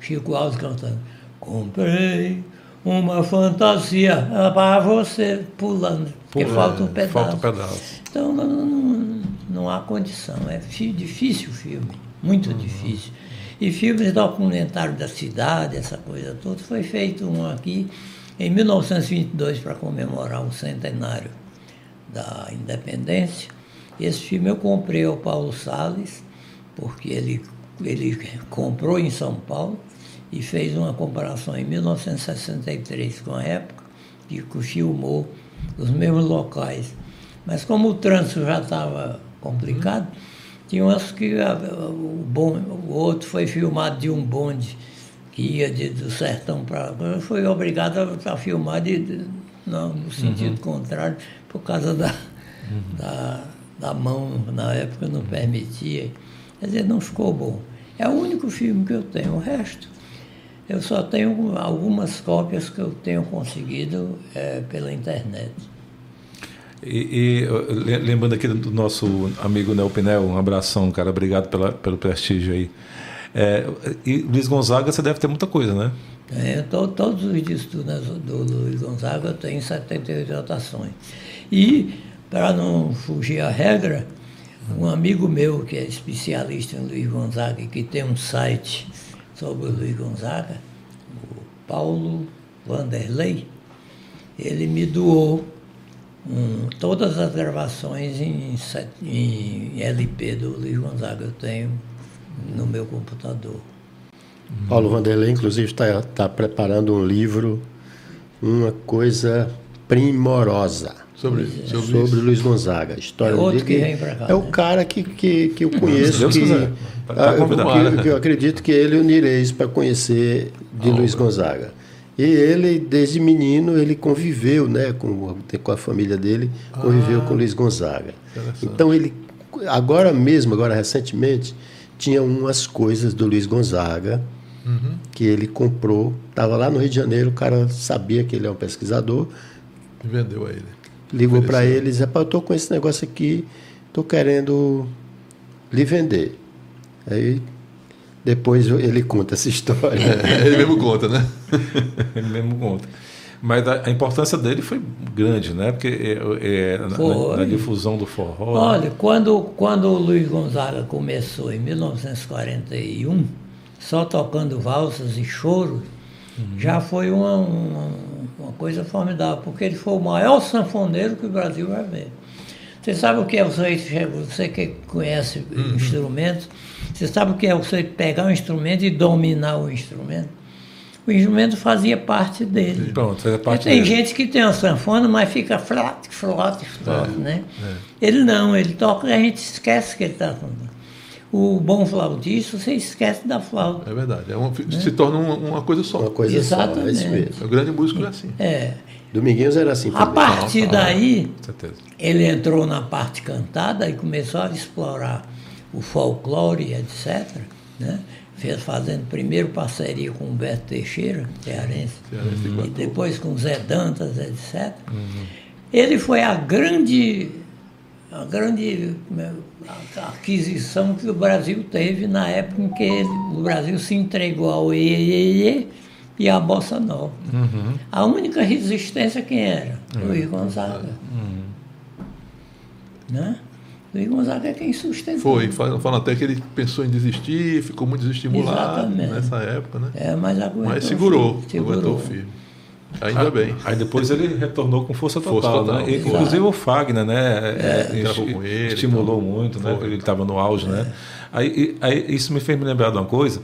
S4: Chico Alves cantando, comprei uma fantasia para você, pulando, porque falta um
S2: é,
S4: pedaço.
S2: Falta um pedaço.
S4: Então não, não, não há condição. É difícil o filme, muito difícil. E filmes documentários da cidade, essa coisa toda, foi feito um aqui em 1922 para comemorar o centenário da independência. Esse filme eu comprei ao Paulo Salles, porque ele, ele comprou em São Paulo e fez uma comparação em 1963 com a época, que filmou os mesmos locais. Mas como o trânsito já estava complicado, tinha umas que a- o, bom, o outro foi filmado de um bonde que ia de- do sertão para. Foi obrigado a, a filmar de, de- não, no sentido contrário, por causa da, da, da mão, na época não permitia. Quer dizer, não ficou bom. É o único filme que eu tenho. O resto, eu só tenho algumas cópias que eu tenho conseguido eh, pela internet.
S2: E, e, le- lembrando aqui do nosso amigo Nel Pinel, um abração, cara. Obrigado pela, pelo prestígio aí. É, e Luiz Gonzaga, você deve ter muita coisa, né?
S4: É, to, todos os discos do, do Luiz Gonzaga têm 78 rotações. E, para não fugir à regra, um amigo meu que é especialista em Luiz Gonzaga e que tem um site sobre o Luiz Gonzaga, o Paulo Vanderlei, ele me doou um, todas as gravações em, em LP do Luiz Gonzaga. Eu tenho no meu computador.
S5: Paulo Vanderlei, inclusive, está tá preparando um livro, uma coisa primorosa.
S3: Sobre,
S5: sobre, sobre Luiz Gonzaga. A história
S4: é outro
S5: dele.
S4: que vem pra cá,
S5: é
S4: né?
S5: o cara que, que, que eu conheço.
S2: Deus
S5: que,
S2: quiser. Tá
S5: ah, eu, que- que eu acredito que ele unireis para conhecer de Luiz Gonzaga. E ele, desde menino, ele conviveu né, com, com a família dele, conviveu com Luiz Gonzaga. Então ele, agora mesmo, agora recentemente, tinha umas coisas do Luiz Gonzaga que ele comprou. Estava lá no Rio de Janeiro, o cara sabia que ele é um pesquisador,
S3: E vendeu a ele.
S5: ligou para ele e disse, rapaz, eu estou com esse negócio aqui, estou querendo lhe vender. Aí depois ele conta essa história.
S3: É, ele mesmo conta, né?
S2: Ele mesmo conta. Mas a, a importância dele foi grande, né? Porque é, é, na- na, difusão do forró.
S4: Olha, quando, quando o Luiz Gonzaga começou em 1941, só tocando valsas e choros, já foi uma, uma, uma coisa formidável, porque ele foi o maior sanfoneiro que o Brasil vai ver. Você sabe o que é você, você que conhece instrumentos, você sabe o que é você pegar um instrumento e dominar o instrumento? O instrumento fazia parte dele.
S2: Pronto, faz parte
S4: tem
S2: dele.
S4: gente que tem uma sanfona, mas fica flat, flat, flat, né? Ele não, ele toca e a gente esquece que ele está tocando. O bom flautista, você esquece da flauta.
S3: É verdade. É uma- se torna uma, uma coisa só.
S5: Uma coisa só, é
S4: Exatamente.
S5: isso mesmo.
S3: O grande músico é assim.
S4: É.
S5: Dominguinhos era assim
S4: A partir daí,
S2: Com certeza.
S4: ele entrou na parte cantada e começou a explorar o folclore, etc. Né? Fez fazendo primeiro parceria com Humberto Teixeira, cearense,
S3: de
S4: e depois com Zé Dantas, etc. Ele foi a grande, a grande a- aquisição que o Brasil teve na época em que ele- o Brasil se entregou ao Iê e à Bossa Nova. A única resistência quem era? Luiz Gonzaga. Né? Luiz Gonzaga é quem sustentou.
S3: Foi, falam falam até que ele pensou em desistir, ficou muito desestimulado
S4: Exatamente.
S3: nessa época, né?
S4: É, mas aguentou
S3: Mas segurou,
S4: firme,
S3: aguentou firme. Ainda bem.
S2: Aí depois ele retornou com força total.
S3: Força total,
S2: né? E,
S3: exato.
S2: Inclusive o Fagner, né? é,
S3: com ele,
S2: estimulou
S3: então.
S2: muito, né?
S3: Foi.
S2: Ele estava no auge, né? Aí, e- aí isso me fez me lembrar de uma coisa.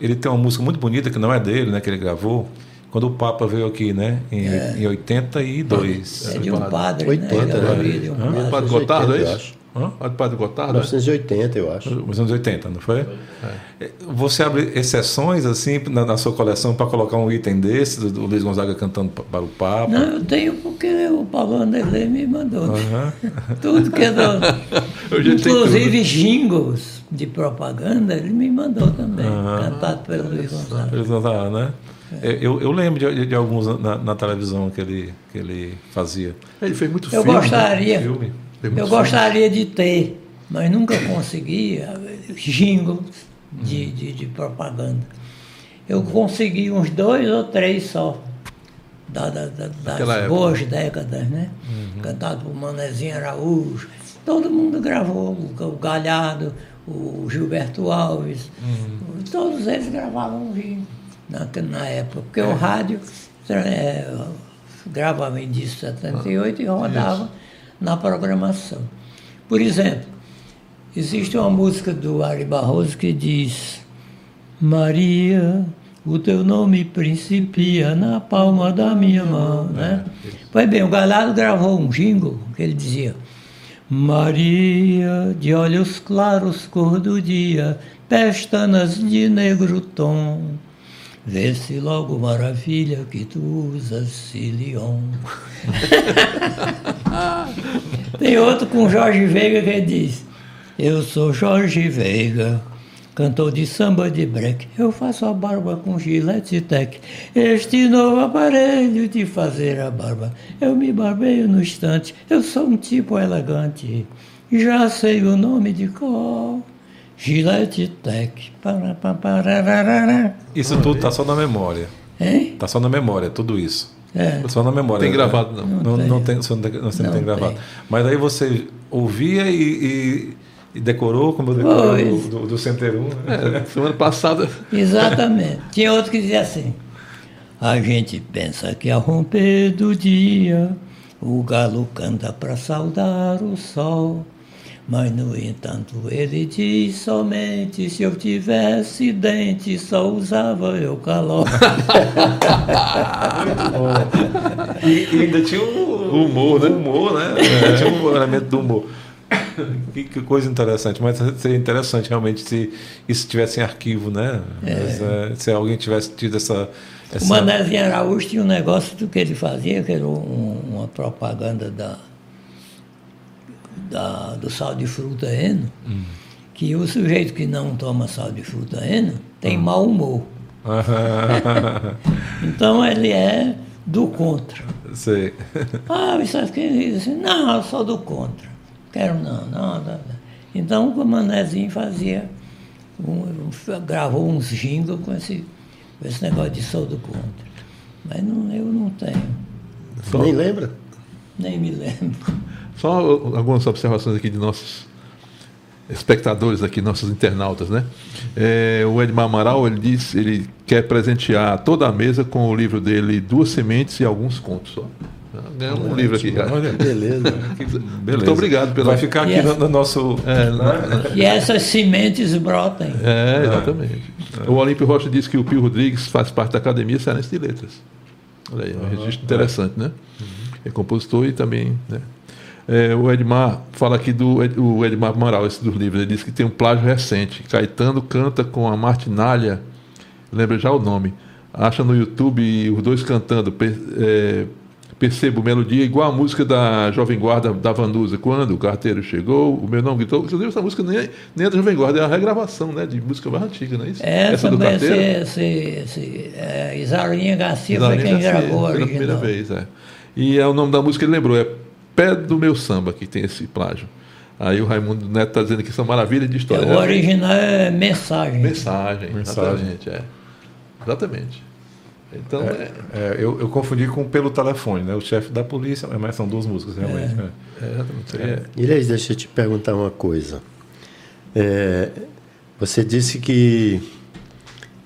S2: Ele tem uma música muito bonita que não é dele, né? Que ele gravou. Quando o Papa veio aqui, né? Em, em 82.
S4: É de um padre,
S5: 80,
S4: né?
S5: né?
S4: Galeria de um padre.
S3: Padre Gotardo, é
S5: 1980, eu
S3: isso?
S2: Hã?
S3: O Padre Gotardo, é?
S5: 1980, eu acho.
S2: Nos anos 80, não foi? É, Você abre exceções assim na, na sua coleção para colocar um item desse, do, do Luiz Gonzaga cantando pa- para o Papa?
S4: Não, eu tenho porque o Paulo Anderlei me mandou.
S2: Aham.
S4: Tudo que é do...
S3: Eu
S4: Inclusive jingles de propaganda, ele me mandou também, cantado pelo Luiz Gonzaga.
S2: Luiz Gonzaga, né? É, Eu, eu lembro de, de alguns na, na televisão que ele, que ele fazia.
S3: Ele fez muito
S4: Eu
S3: filme. né?
S4: gostaria,
S2: Filme.
S4: Eu gostaria de ter, mas nunca consegui jingles de, de, de propaganda. Eu consegui uns dois ou três só, da, da, da, das
S3: época.
S4: boas décadas, né? Cantado por Manezinho Araújo. Todo mundo gravou, o Galhardo, o Gilberto Alves, todos eles gravavam jingle na, na época, porque o rádio é, gravava em disco 78 e rodava na programação. Por exemplo, existe uma música do Ari Barroso que diz Maria, o teu nome principia na palma da minha mão, né? Pois bem, o Galhardo gravou um jingle que ele dizia Maria, de olhos claros, cor do dia, pestanas de negro tom, vê-se logo maravilha que tu usas Silion. Tem outro com Jorge Veiga que diz: Eu sou Jorge Veiga, cantor de samba de break. Eu faço a barba com gilete tech. Este novo aparelho de fazer a barba. Eu me barbeio no instante. Eu sou um tipo elegante. Já sei o nome de cor. Gillette Tech. Pará, pá, parararara.
S2: Isso tudo tá só na memória.
S4: Hein?
S2: Tá só na memória, tudo isso.
S4: É.
S2: Só na memória.
S3: Tem gravado, não.
S2: Não,
S4: Não
S2: não
S4: tem.
S2: tem, você não tem, você não
S4: Não
S2: tem gravado.
S4: tem.
S2: Mas aí você ouvia e, e- e decorou, como eu decorei do, do, do Center 1, né?
S3: É, semana passada.
S4: Exatamente. Tinha outro que dizia assim: A gente pensa que ao romper do dia o galo canta para saudar o sol. Mas, no entanto, ele diz somente se eu tivesse dente, só usava eu calor.
S2: E, e ainda tinha o
S3: Humor, né?
S2: humor, né? Tinha um elemento do humor. Que, que coisa interessante, mas seria interessante realmente se isso tivesse em arquivo, né? Mas, é, se alguém tivesse tido essa.
S4: O
S2: essa...
S4: Manezinho Araújo tinha um negócio do que ele fazia, que era um- uma propaganda da, da- do sal de fruta Eno, que o sujeito que não toma sal de fruta Eno tem mau humor. Então ele é do contra.
S2: Sei.
S4: Ah, isso aqui diz assim, não, eu sou do contra. Quero não, não, não. não. Então o Manezinho fazia, um- um- gravou uns jingles com esse, com esse negócio de sou do contra. Mas não, eu não tenho,
S3: Só,
S5: Nem lembra?
S4: nem me lembro.
S3: Só algumas observações aqui de nossos espectadores aqui, nossos internautas, né? É, o Edmar Amaral, ele diz, ele quer presentear toda a mesa com o livro dele, Duas Sementes e Alguns Contos só. Ganhamos um livro aqui, cara.
S2: Olha,
S5: Beleza.
S2: beleza.
S3: Muito obrigado pela...
S2: Vai ficar aqui
S4: Yes.
S2: no, no nosso.
S3: É, na-
S4: E essas sementes brotem.
S3: É, exatamente. O Olímpio Rocha disse que o Pio Rodrigues faz parte da Academia Cearense de Letras. Olha aí, um registro interessante, né? É compositor e também. Né? É, o Edmar fala aqui do o Edmar Amaral, esse dos livros. Ele disse que tem um plágio recente. Caetano canta com a Martinalha, lembra já o nome. Acha no YouTube os dois cantando. é, percebo melodia igual a música da Jovem Guarda da Vanusa. Quando o carteiro chegou, o meu nome gritou. Inclusive, essa música nem é, nem é da Jovem Guarda, é a regravação né, de música mais antiga, não é isso?
S4: É,
S3: essa do carteiro.
S4: esse, esse, é, Isarinha Garcia foi
S3: Isarinha
S4: quem
S3: Garcia,
S4: gravou a
S3: pela primeira vez, é. E é o nome da música, ele lembrou, é Pé do Meu Samba, que tem esse plágio. Aí o Raimundo Neto está dizendo que são maravilhas de história.
S4: o original é mensagem.
S3: Mensagem,
S2: Mensagem.
S3: exatamente, é. Exatamente. Então, é,
S2: É, eu, eu confundi com pelo telefone, né? O chefe da polícia, mas são duas músicas, realmente. né?
S3: é, exatamente.
S5: Inês, deixa eu te perguntar uma coisa. É, você disse que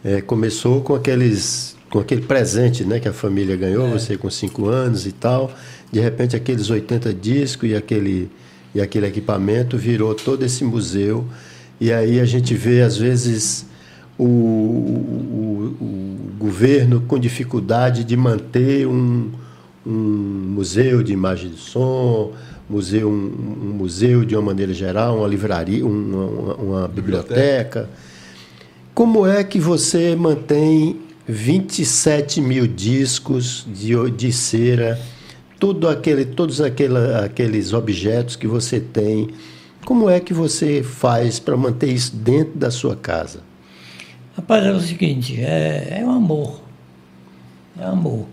S5: é, começou com aqueles com aquele presente né, que a família ganhou, você com cinco anos e tal. De repente aqueles 80 discos e aquele, e aquele equipamento virou todo esse museu. E aí a gente vê, às vezes, o, o, o governo com dificuldade de manter um, um museu de imagem de som, museu, um, um museu de uma maneira geral, uma livraria, uma, uma- uma biblioteca. Como é que você mantém 27 mil discos de, de cera, tudo aquele, todos aquela, aqueles objetos que você tem? Como é que você faz para manter isso dentro da sua casa?
S4: Rapaz, é o seguinte, é, é um amor. É amor.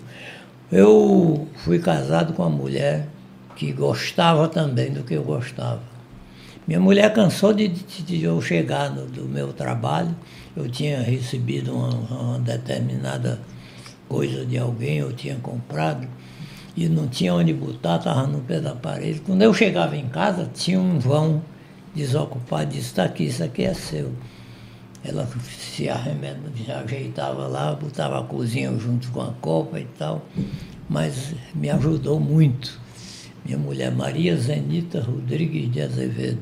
S4: Eu fui casado com uma mulher que gostava também do que eu gostava. Minha mulher cansou de, de- de eu chegar no, do meu trabalho, eu tinha recebido uma, uma determinada coisa de alguém, eu tinha comprado, e não tinha onde botar, estava no pé da parede. Quando eu chegava em casa, tinha um vão desocupado, disse, está aqui, isso aqui é seu. Ela se ajeitava lá, botava a cozinha junto com a copa e tal, mas me ajudou muito. Minha mulher Maria Zenita Rodrigues de Azevedo.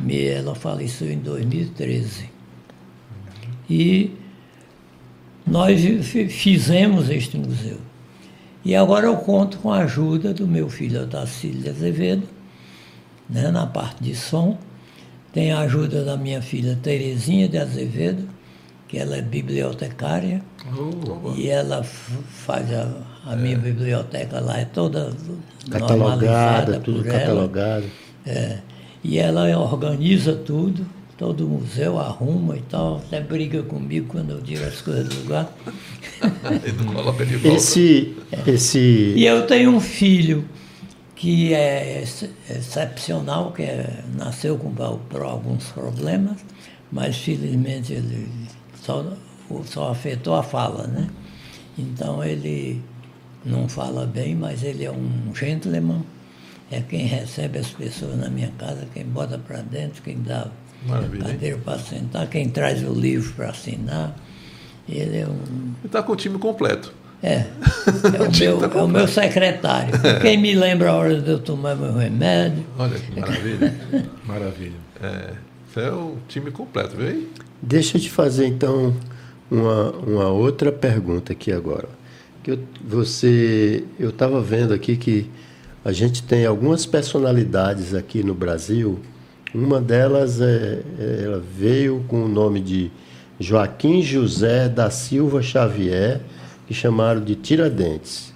S4: Me- Ela faleceu em 2013. E nós fi- fizemos este museu. E agora eu conto com a ajuda do meu filho Otacílio de Azevedo, né, na parte de som. Tem a ajuda da minha filha Terezinha de Azevedo, que ela é bibliotecária. E ela faz a, a minha biblioteca lá, é toda
S5: Catalogada,
S4: normalizada
S5: tudo catalogado.
S4: É, e ela organiza tudo, todo museu arruma e tal, até briga comigo quando eu tiro as coisas do lugar.
S3: Ele não coloca de volta.
S5: Esse, esse
S4: E eu tenho um filho que é ex- excepcional, que é, nasceu com alguns problemas, mas felizmente ele só, só afetou a fala, né? Então ele não fala bem, mas ele é um gentleman, é quem recebe as pessoas na minha casa, quem bota para dentro, quem dá
S3: Maravilha,
S4: cadeira para sentar, quem traz o livro para assinar. Ele é um
S3: Ele está com o time completo.
S4: é, é o, meu, é o meu secretário. Quem me lembra a hora de eu tomar meu remédio.
S3: Olha que maravilha.
S2: Maravilha.
S3: É, isso é o time completo, viu aí?
S5: Deixa eu te fazer então uma, uma outra pergunta aqui agora. Que eu, você, eu estava vendo aqui que a gente tem algumas personalidades aqui no Brasil. Uma delas é, é- ela veio com o nome de Joaquim José da Silva Xavier, que chamaram de Tiradentes.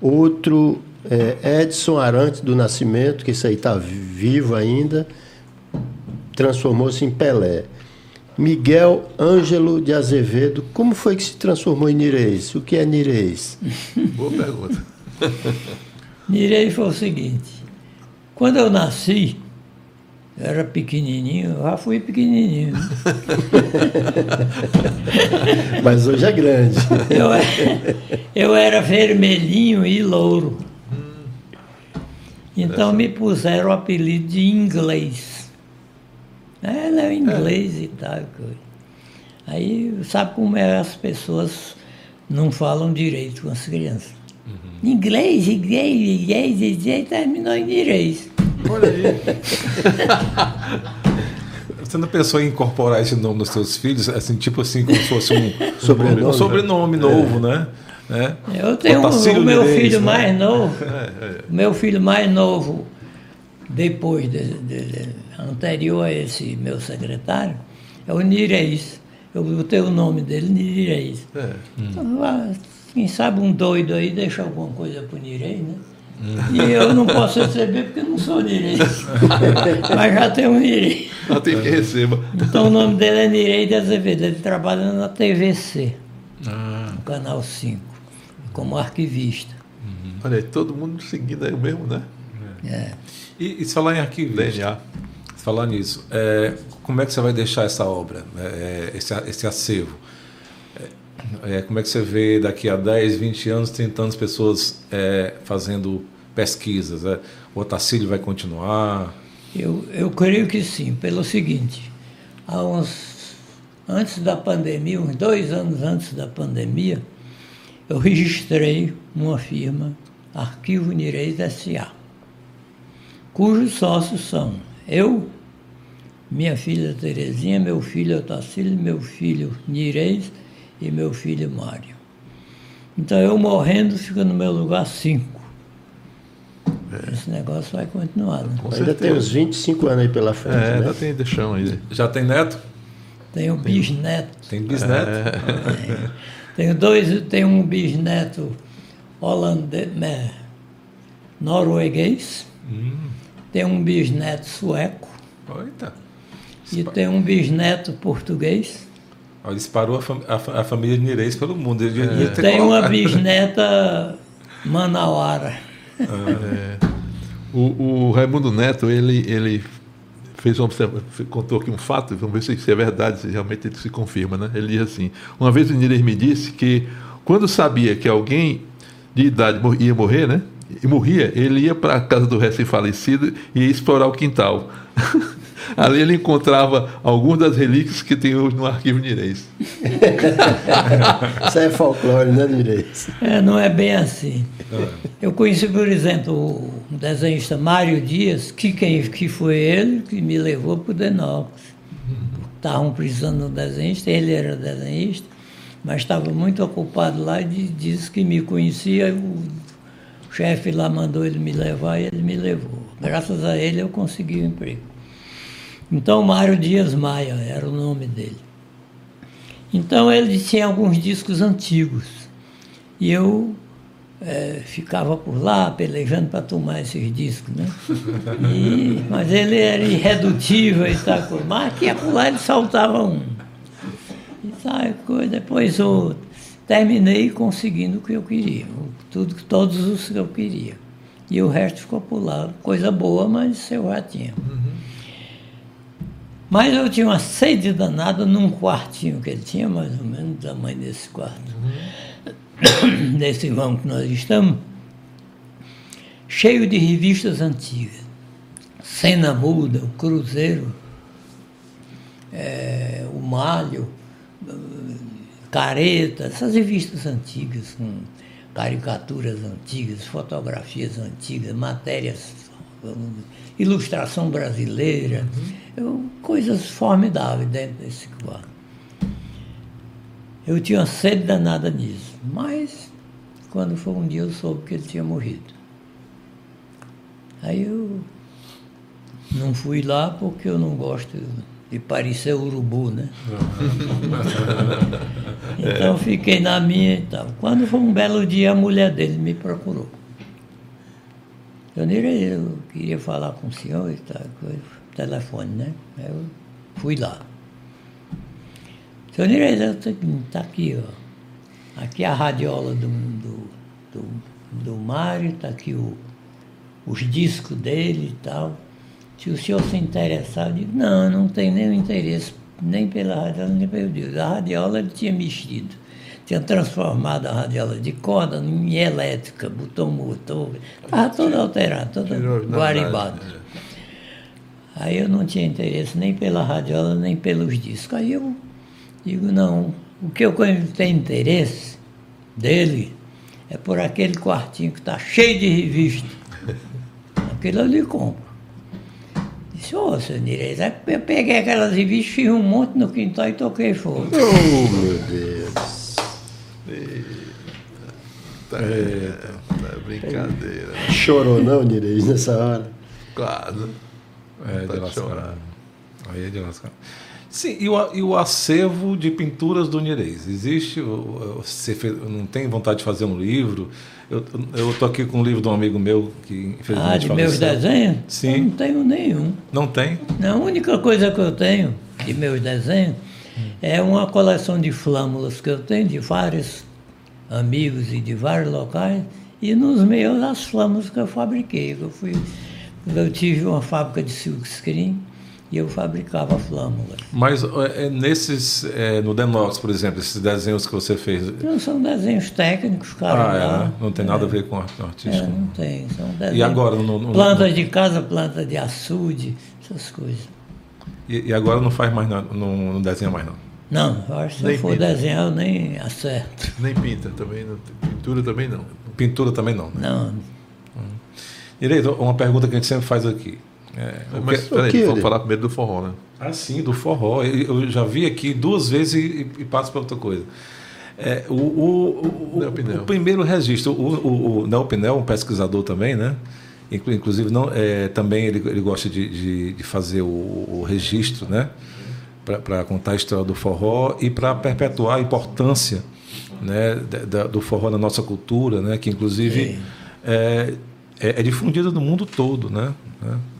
S5: Outro é Edson Arantes do Nascimento, que esse aí está vivo ainda, transformou-se em Pelé. Miguel Ângelo de Azevedo, como foi que se transformou em Nirês? O que é Nirês?
S3: Boa pergunta.
S4: Nirei foi o seguinte: quando eu nasci, era pequenininho, já fui pequenininho.
S5: Mas hoje é grande.
S4: Eu, era- eu era vermelhinho e louro. Então me puseram o apelido de inglês. Ela é inglês e tal. Aí sabe como é as pessoas não falam direito com as crianças. Inglês, inglês, inglês, inglês, terminou em inglês.
S3: Olha aí.
S2: Você não pensou em incorporar esse nome nos seus filhos, assim, tipo assim, como se fosse um
S5: Sobrenome,
S2: um sobrenome novo, né? É.
S4: Eu tenho um, o meu filho
S2: né?
S4: mais novo,
S3: É,
S4: o meu filho mais novo, depois de, de- de- anterior a esse meu secretário, é o Nireis. Eu botei o nome dele, Nireis.
S3: É.
S4: Então, ah, quem sabe um doido aí deixa alguma coisa pro Nireis, né? E eu não posso receber porque eu não sou Nireis. Mas já tem um Nireis.
S3: Não tem que receba.
S4: Então o nome dele é Nirei de Azevedo, ele trabalha na TVC,
S2: Ah,
S4: no Canal 5, como arquivista.
S3: Olha aí, todo mundo seguindo aí o mesmo, né?
S4: É.
S2: E, e se falar em arquivo,
S3: DNA.
S2: se falar nisso, é, como é que você vai deixar essa obra, é, esse, esse acervo? É, como é que você vê daqui a 10, 20 anos, 30 anos, pessoas é, fazendo pesquisas? É? O Otacílio vai continuar?
S4: Eu, eu creio que sim, pelo seguinte, há uns, antes da pandemia, uns dois anos antes da pandemia, eu registrei uma firma, Arquivo Nireis S.A., cujos sócios são eu, minha filha Terezinha, meu filho Otacílio, meu filho Nireis e meu filho Mário. Então eu morrendo fica no meu lugar cinco. Esse negócio vai continuar, né?
S3: Com
S5: Ainda tem uns 25 anos aí pela frente,
S3: É,
S5: né?
S3: ainda tem deixão aí.
S2: Já tem neto?
S4: Tenho bisneto.
S2: Tem bisneto?
S4: Tenho dois, tenho um bisneto holandês, né, norueguês, tenho um bisneto sueco
S2: Eita.
S4: e tenho um bisneto português
S2: Olha, disparou a, fam- a a família de Nireis pelo mundo. Ele
S3: É.
S4: tenho uma bisneta manauara.
S3: O, o Raimundo Neto, ele, ele fez uma contou aqui um fato, vamos ver se isso é verdade, se realmente ele se confirma, né? Ele diz assim: uma vez o Nires me disse que quando sabia que alguém de idade ia morrer, né? E morria, ele ia para a casa do recém-falecido e ia explorar o quintal. Ali ele encontrava algumas das relíquias que tem hoje no arquivo Nirês.
S5: Isso é folclore, né, Nirês?
S4: É, não é bem assim. Eu conheci, por exemplo, o desenhista Mário Dias, que, quem, que foi ele que me levou para o Denópolis. Estavam precisando de um desenhista, ele era desenhista, mas estava muito ocupado lá e di- disse que me conhecia. O chefe lá mandou ele me levar e ele me levou. Graças a ele eu consegui o emprego. Então, Mário Dias Maia era o nome dele. Então, ele tinha alguns discos antigos. E eu eh, ficava por lá, pelejando para tomar esses discos, né? E- mas ele era irredutível e tal, mas aqui e por lá ele saltava um. E tal, coisa, depois outro. Terminei conseguindo o que eu queria, tudo, todos os que eu queria. e o resto ficou por lá. Coisa boa, mas eu já tinha. Mas eu tinha uma sede danada num quartinho que ele tinha, mais ou menos, do tamanho desse quarto. Desse vão que nós estamos, cheio de revistas antigas. Cena Muda, o Cruzeiro, é, o Malho, Careta, essas revistas antigas, com caricaturas antigas, fotografias antigas, matérias, ilustração brasileira, eu, coisas formidáveis dentro desse quarto. Eu tinha sede danada nisso, mas quando foi um dia eu soube que ele tinha morrido. Aí eu não fui lá porque eu não gosto de parecer urubu, né? então fiquei na minha e tal. Quando foi um belo dia, a mulher dele me procurou. Eu, eu queria falar com o senhor e tal, telefone, né? Eu fui lá. Senhor Nirei, está aqui, ó. Aqui a radiola do, do, do, do Mário, está aqui o, os discos dele e tal. Se o senhor se interessar, eu digo, não, não tenho nenhum interesse, nem pela radiola, nem pelo disco. A radiola ele tinha mexido. Tinha transformado a radiola de corda em elétrica, botou motor, estava todo alterado, todo guaribado. É. Aí eu não tinha interesse nem pela radiola, nem pelos discos. Aí eu digo, não, o que eu tenho interesse dele é por aquele quartinho que está cheio de revista. Aquele eu lhe compro. Disse, ô, seu Nirei, eu peguei aquelas revistas, fiz um monte no quintal e toquei fogo.
S5: Oh, meu Deus.
S3: Eita, Eita. Tá brincadeira.
S5: Chorou não, Nirei, nessa hora?
S3: Claro.
S2: É, tá de lascar. Aí é de lascar. Sim, e o, e o acervo de pinturas do Nirês? Existe? Você fez, não tem vontade de fazer um livro? Eu estou aqui com um livro de um amigo meu que infelizmente
S4: Ah, de meus desenhos?
S2: Sim.
S4: Eu não tenho nenhum.
S2: Não tem?
S4: Não, a única coisa que eu tenho de meus desenhos é uma coleção de flâmulas que eu tenho de vários amigos e de vários locais e nos meus as flâmulas que eu fabriquei. Eu, fui, eu tive uma fábrica de silkscreen e eu fabricava flâmulas.
S2: Mas é, nesses, é, no Denox, por exemplo, esses desenhos que você fez.
S4: Não são desenhos técnicos, cara.
S2: Ah, é, né? Não tem nada é. a ver com artístico.
S4: É, não tem. São desenhos,
S2: e agora? No, no,
S4: plantas de casa, planta de açude, essas coisas.
S2: E, e agora não faz mais, não, não, não desenha mais, não?
S4: Não, eu acho que se nem eu for pinta. desenhar, eu nem acerto.
S3: Nem pinta também, não, pintura também não.
S2: Pintura também não. Né?
S4: Não.
S2: Direito, uma pergunta que a gente sempre faz aqui. É,
S3: Mas que, peraí, vamos falar primeiro do forró, né?
S2: Ah, sim, do forró. Eu já vi aqui duas vezes e, e passo para outra coisa. É, o, o, o, o, primeiro registro, o, o, Nel Pinel, um pesquisador também, né? Inclusive, não, é, também ele, ele gosta de, de, de fazer o, registro, né? Para contar a história do forró e para perpetuar a importância né, da, do forró na nossa cultura, né? Que inclusive é, é, é difundido no mundo todo, né?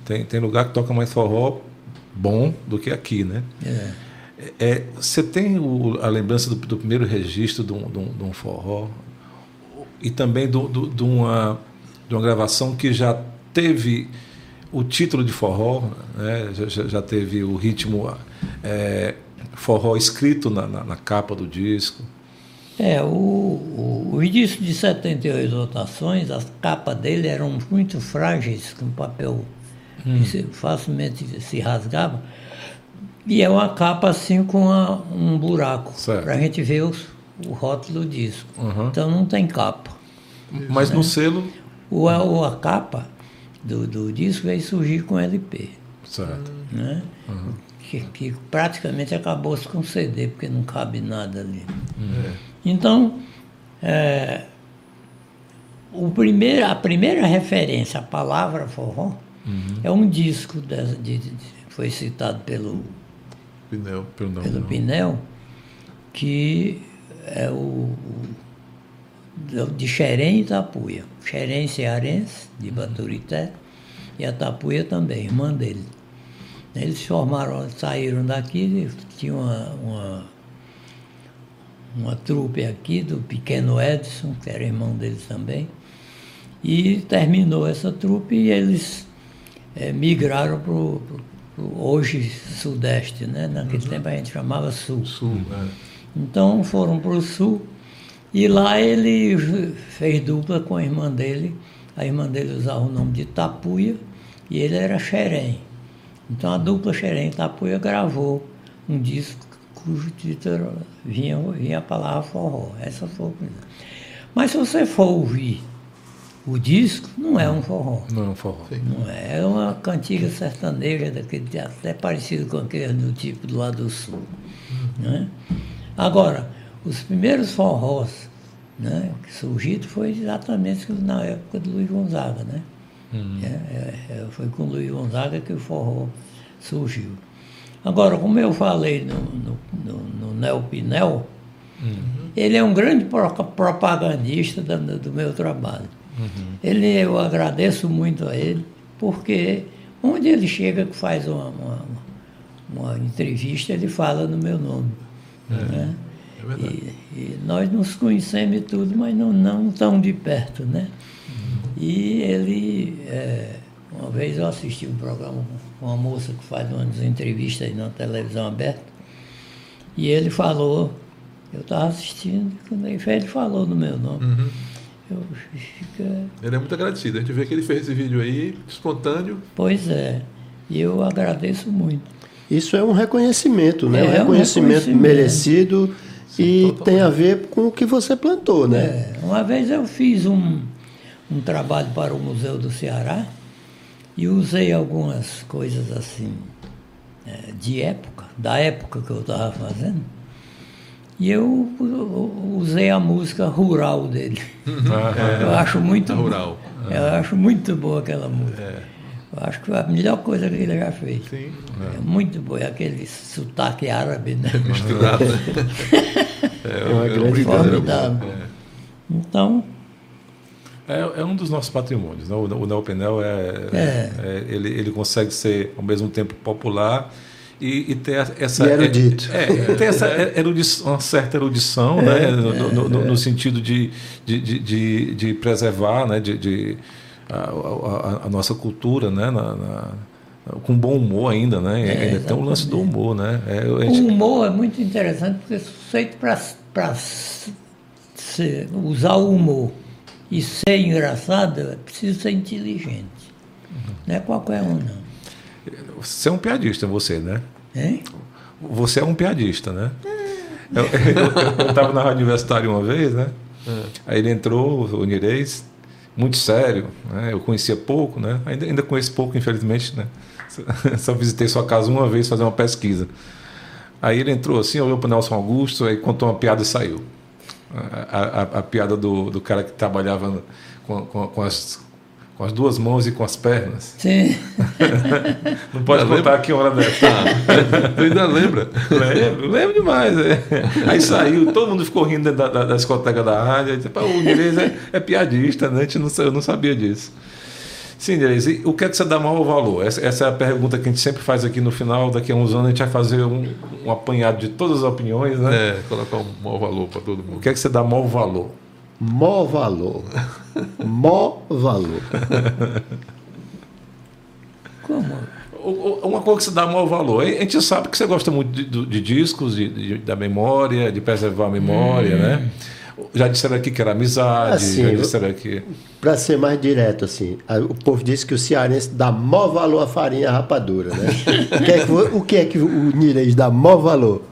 S2: Tem, tem lugar que toca mais forró bom do que aqui, né?
S4: É.
S2: É, você tem o, a lembrança do, do, primeiro registro de um, de, um, de um, forró e também do, do, de, uma, de uma gravação que já teve o título de forró, né? já, já teve o ritmo é, forró escrito na, na, na, capa do disco.
S4: É, o, o, o disco de 78 rotações, as capas dele eram muito frágeis, com papel hum. que facilmente se rasgava. E é uma capa assim com uma, um buraco, para a gente ver os, o rótulo do disco. Uhum. Então não tem capa.
S2: Mas né? no selo.
S4: O, a, a capa do, do disco veio surgir com LP.
S2: Certo.
S4: Né? Uhum. Que, que, praticamente acabou-se com CD, porque não cabe nada ali. Uhum. Então, é, o primeiro, a primeira referência à palavra forró Uhum. É um disco de, de, de, foi citado pelo
S3: Pinel,
S4: pelo, pelo Pinel, que é o, o de Xerém e Tapuia. Xerém cearense, de uhum. Baturité, e a Tapuia também, irmã dele. Eles formaram, saíram daqui, tinha uma, uma, uma trupe aqui do pequeno Edson, que era irmão deles também, E terminou essa trupe e eles é, migraram para o hoje Sudeste, né? Naquele uhum. tempo a gente chamava Sul.
S3: Sul, é.
S4: Então foram para o Sul e lá ele fez dupla com a irmã dele. A irmã dele usava o nome de Tapuia e ele era Xerém. Então a dupla Xerém Tapuia gravou um disco cujo título vinha, vinha a palavra forró. Essa foi a primeira. Mas se você for ouvir o disco, não é um forró.
S2: Não é um forró.
S4: Não é, é uma cantiga sertaneja, daquele, até parecido com aquele do tipo do lado do sul. Né? Agora, os primeiros forrós né, que surgiram foi exatamente na época do Luiz Gonzaga. Né? Uhum. É, é, é, foi com o Luiz Gonzaga que o forró surgiu. Agora, como eu falei no, no, no, no Neo Pinel, uhum. ele é um grande propagandista do, do meu trabalho. Uhum. Ele, eu agradeço muito a ele, porque onde ele chega que faz uma, uma, uma entrevista, ele fala no meu nome. É, né? é. E, e, nós nos conhecemos e tudo, mas não, não tão de perto, né? Uhum. E ele... É, uma vez eu assisti um programa com uma moça que faz umas entrevistas aí na televisão aberta, e ele falou, eu estava assistindo, quando ele falou no meu nome. Uhum. Eu,
S3: fica... Ele é muito agradecido. A gente vê que ele fez esse vídeo aí, espontâneo.
S4: Pois é. E eu agradeço muito.
S5: Isso é um reconhecimento, né? É, um reconhecimento, um reconhecimento merecido Sim, e totalmente. tem a ver com o que você plantou, né? É.
S4: Uma vez eu fiz um, um trabalho para o Museu do Ceará e usei algumas coisas assim, é, de época, da época que eu estava fazendo. E eu, usei a música rural dele. É, eu acho muito
S3: rural.
S4: Eu acho muito boa aquela música. É. Eu acho que foi a melhor coisa que ele já fez. Sim. É, muito boa, é aquele sotaque árabe, né?
S3: Misturado. Né?
S4: é, uma grande formidável. Então,
S2: é, é, um dos nossos patrimônios. Né? O, o Neopenel é, é. é, ele, ele consegue ser ao mesmo tempo popular e, e ter essa.
S5: E erudito.
S2: É, é, ter essa erudição, uma certa erudição, né? No, no, no, no sentido de, de, de, de, preservar né? de, de a, a, a, nossa cultura, né? Na, na, com bom humor ainda, né? É, ainda tem o lance do humor, né?
S4: É, gente... O humor é muito interessante porque feito para usar o humor e ser engraçado, é preciso ser inteligente. Uhum. Não é qualquer um, não.
S2: Você é um piadista, você, né?
S4: Hein?
S2: Você é um piadista, né? É. Eu estava na Rádio Universitária uma vez, né? É. Aí ele entrou, o Nirês, muito sério, né? Eu conhecia pouco, né? Ainda, ainda conheço pouco, infelizmente, né? Só visitei sua casa uma vez fazer uma pesquisa. Aí ele entrou assim, olhou para o Nelson Augusto, aí contou uma piada e saiu. A, a, a piada do, do cara que trabalhava com, com, com as com as duas mãos e com as pernas.
S4: Sim.
S2: Não pode contar lembra? que hora dessa.
S3: Ah, ainda lembra?
S2: Lembro, lembro demais. É. Aí saiu, todo mundo ficou rindo da, da, da discoteca da rádio. Disse, o Inês é, é, piadista, né? A gente não, eu não sabia disso. Sim, Inês, e o que é que você dá maior valor? Essa, essa, é a pergunta que a gente sempre faz aqui no final. Daqui a uns anos a gente vai fazer um, um apanhado de todas as opiniões, né?
S3: É, colocar um maior valor para todo mundo.
S2: O que é que você dá maior valor?
S5: Mó valor. Mó valor.
S4: Como?
S2: Uma coisa que você dá maior valor. A gente sabe que você gosta muito de, de discos, de, de, da memória, de preservar a memória, hum. né? Já disseram aqui que era amizade, assim, já disseram aqui.
S5: Para ser mais direto, assim, o povo disse que o cearense dá maior valor à farinha rapadura, né? o, que é que, o que é que o Nirês dá maior valor?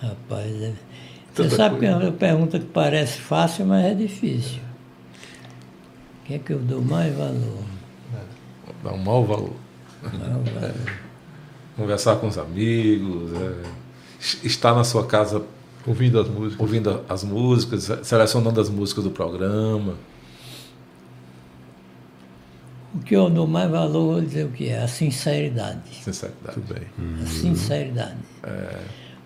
S4: Rapaz, é você sabe coisa. que é uma pergunta que parece fácil, mas é difícil. O que é que eu dou mais valor?
S2: Dá um mau valor. Mau valor. Conversar com os amigos, é, estar na sua casa
S3: ouvindo as músicas,
S2: ouvindo as músicas, selecionando as músicas do programa.
S4: O que eu dou mais valor, vou dizer o que é? A sinceridade.
S2: Sinceridade.
S3: Tudo bem.
S4: A sinceridade. É.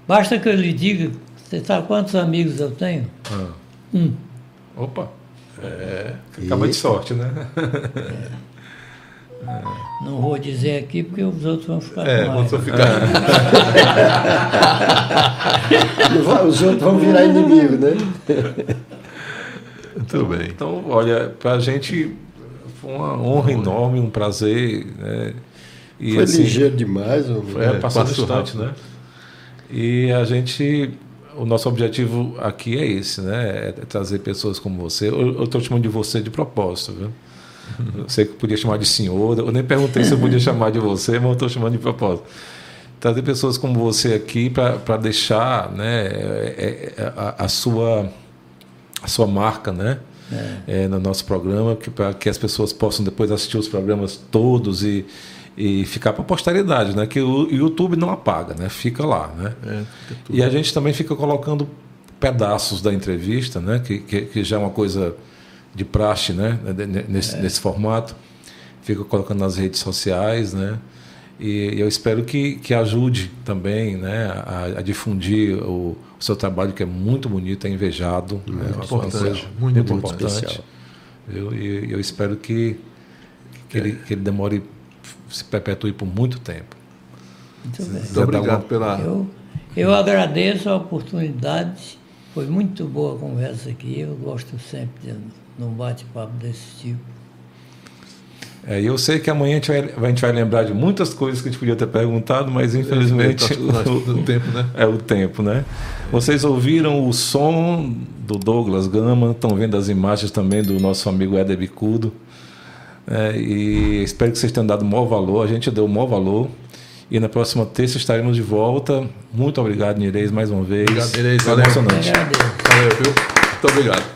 S4: Basta que eu lhe diga você sabe quantos amigos eu tenho? Ah. Um.
S2: Opa! É, acaba de sorte, né?
S4: É. Não vou dizer aqui porque os outros vão ficar
S3: é,
S4: com
S3: vão ficar.
S5: os outros vão virar inimigo, né?
S3: Muito bem.
S2: Então, olha, para a gente foi uma honra enorme, um prazer. Né?
S5: E, foi assim, ligeiro demais.
S2: É, passou distante, né? E a gente, o nosso objetivo aqui é esse, né? É trazer pessoas como você. Eu estou chamando de você de propósito, viu? Eu sei que podia chamar de senhor. Eu nem perguntei se eu podia chamar de você, mas eu estou chamando de propósito trazer pessoas como você aqui para deixar né, é, é, a, a, sua, a sua marca né, é. É, no nosso programa, para que as pessoas possam depois assistir os programas todos e, e ficar para a posteridade, né? Que o YouTube não apaga, né? Fica lá, né? É, e a gente também fica colocando pedaços da entrevista, né? Que, que, que já é uma coisa de praxe, né? Nesse, é. nesse formato, fica colocando nas redes sociais, né? E eu espero que, que ajude também né, a, a difundir o, o, seu trabalho, que é muito bonito, é invejado.
S3: Muito é
S2: uma
S3: importante, coisa muito, muito importante.
S2: Eu, e eu espero que, que, é. ele, que ele demore, se perpetue por muito tempo.
S3: Muito, muito obrigado pela.
S4: Eu, eu agradeço a oportunidade. Foi muito boa a conversa aqui. Eu gosto sempre de um bate-papo desse tipo.
S2: É, eu sei que amanhã a gente, vai, a gente, vai, lembrar de muitas coisas que a gente podia ter perguntado, mas infelizmente
S3: é, o, o, tempo, né?
S2: É o tempo, né? Vocês ouviram o som do Douglas Gama, estão vendo as imagens também do nosso amigo Éder Bicudo. É, e espero que vocês tenham dado o maior valor. A gente deu o maior valor. E na próxima terça estaremos de volta. Muito obrigado, Nireis, mais uma vez.
S3: Obrigado, Nireis.
S2: Valeu. Emocionante.
S3: Valeu, viu? Muito obrigado.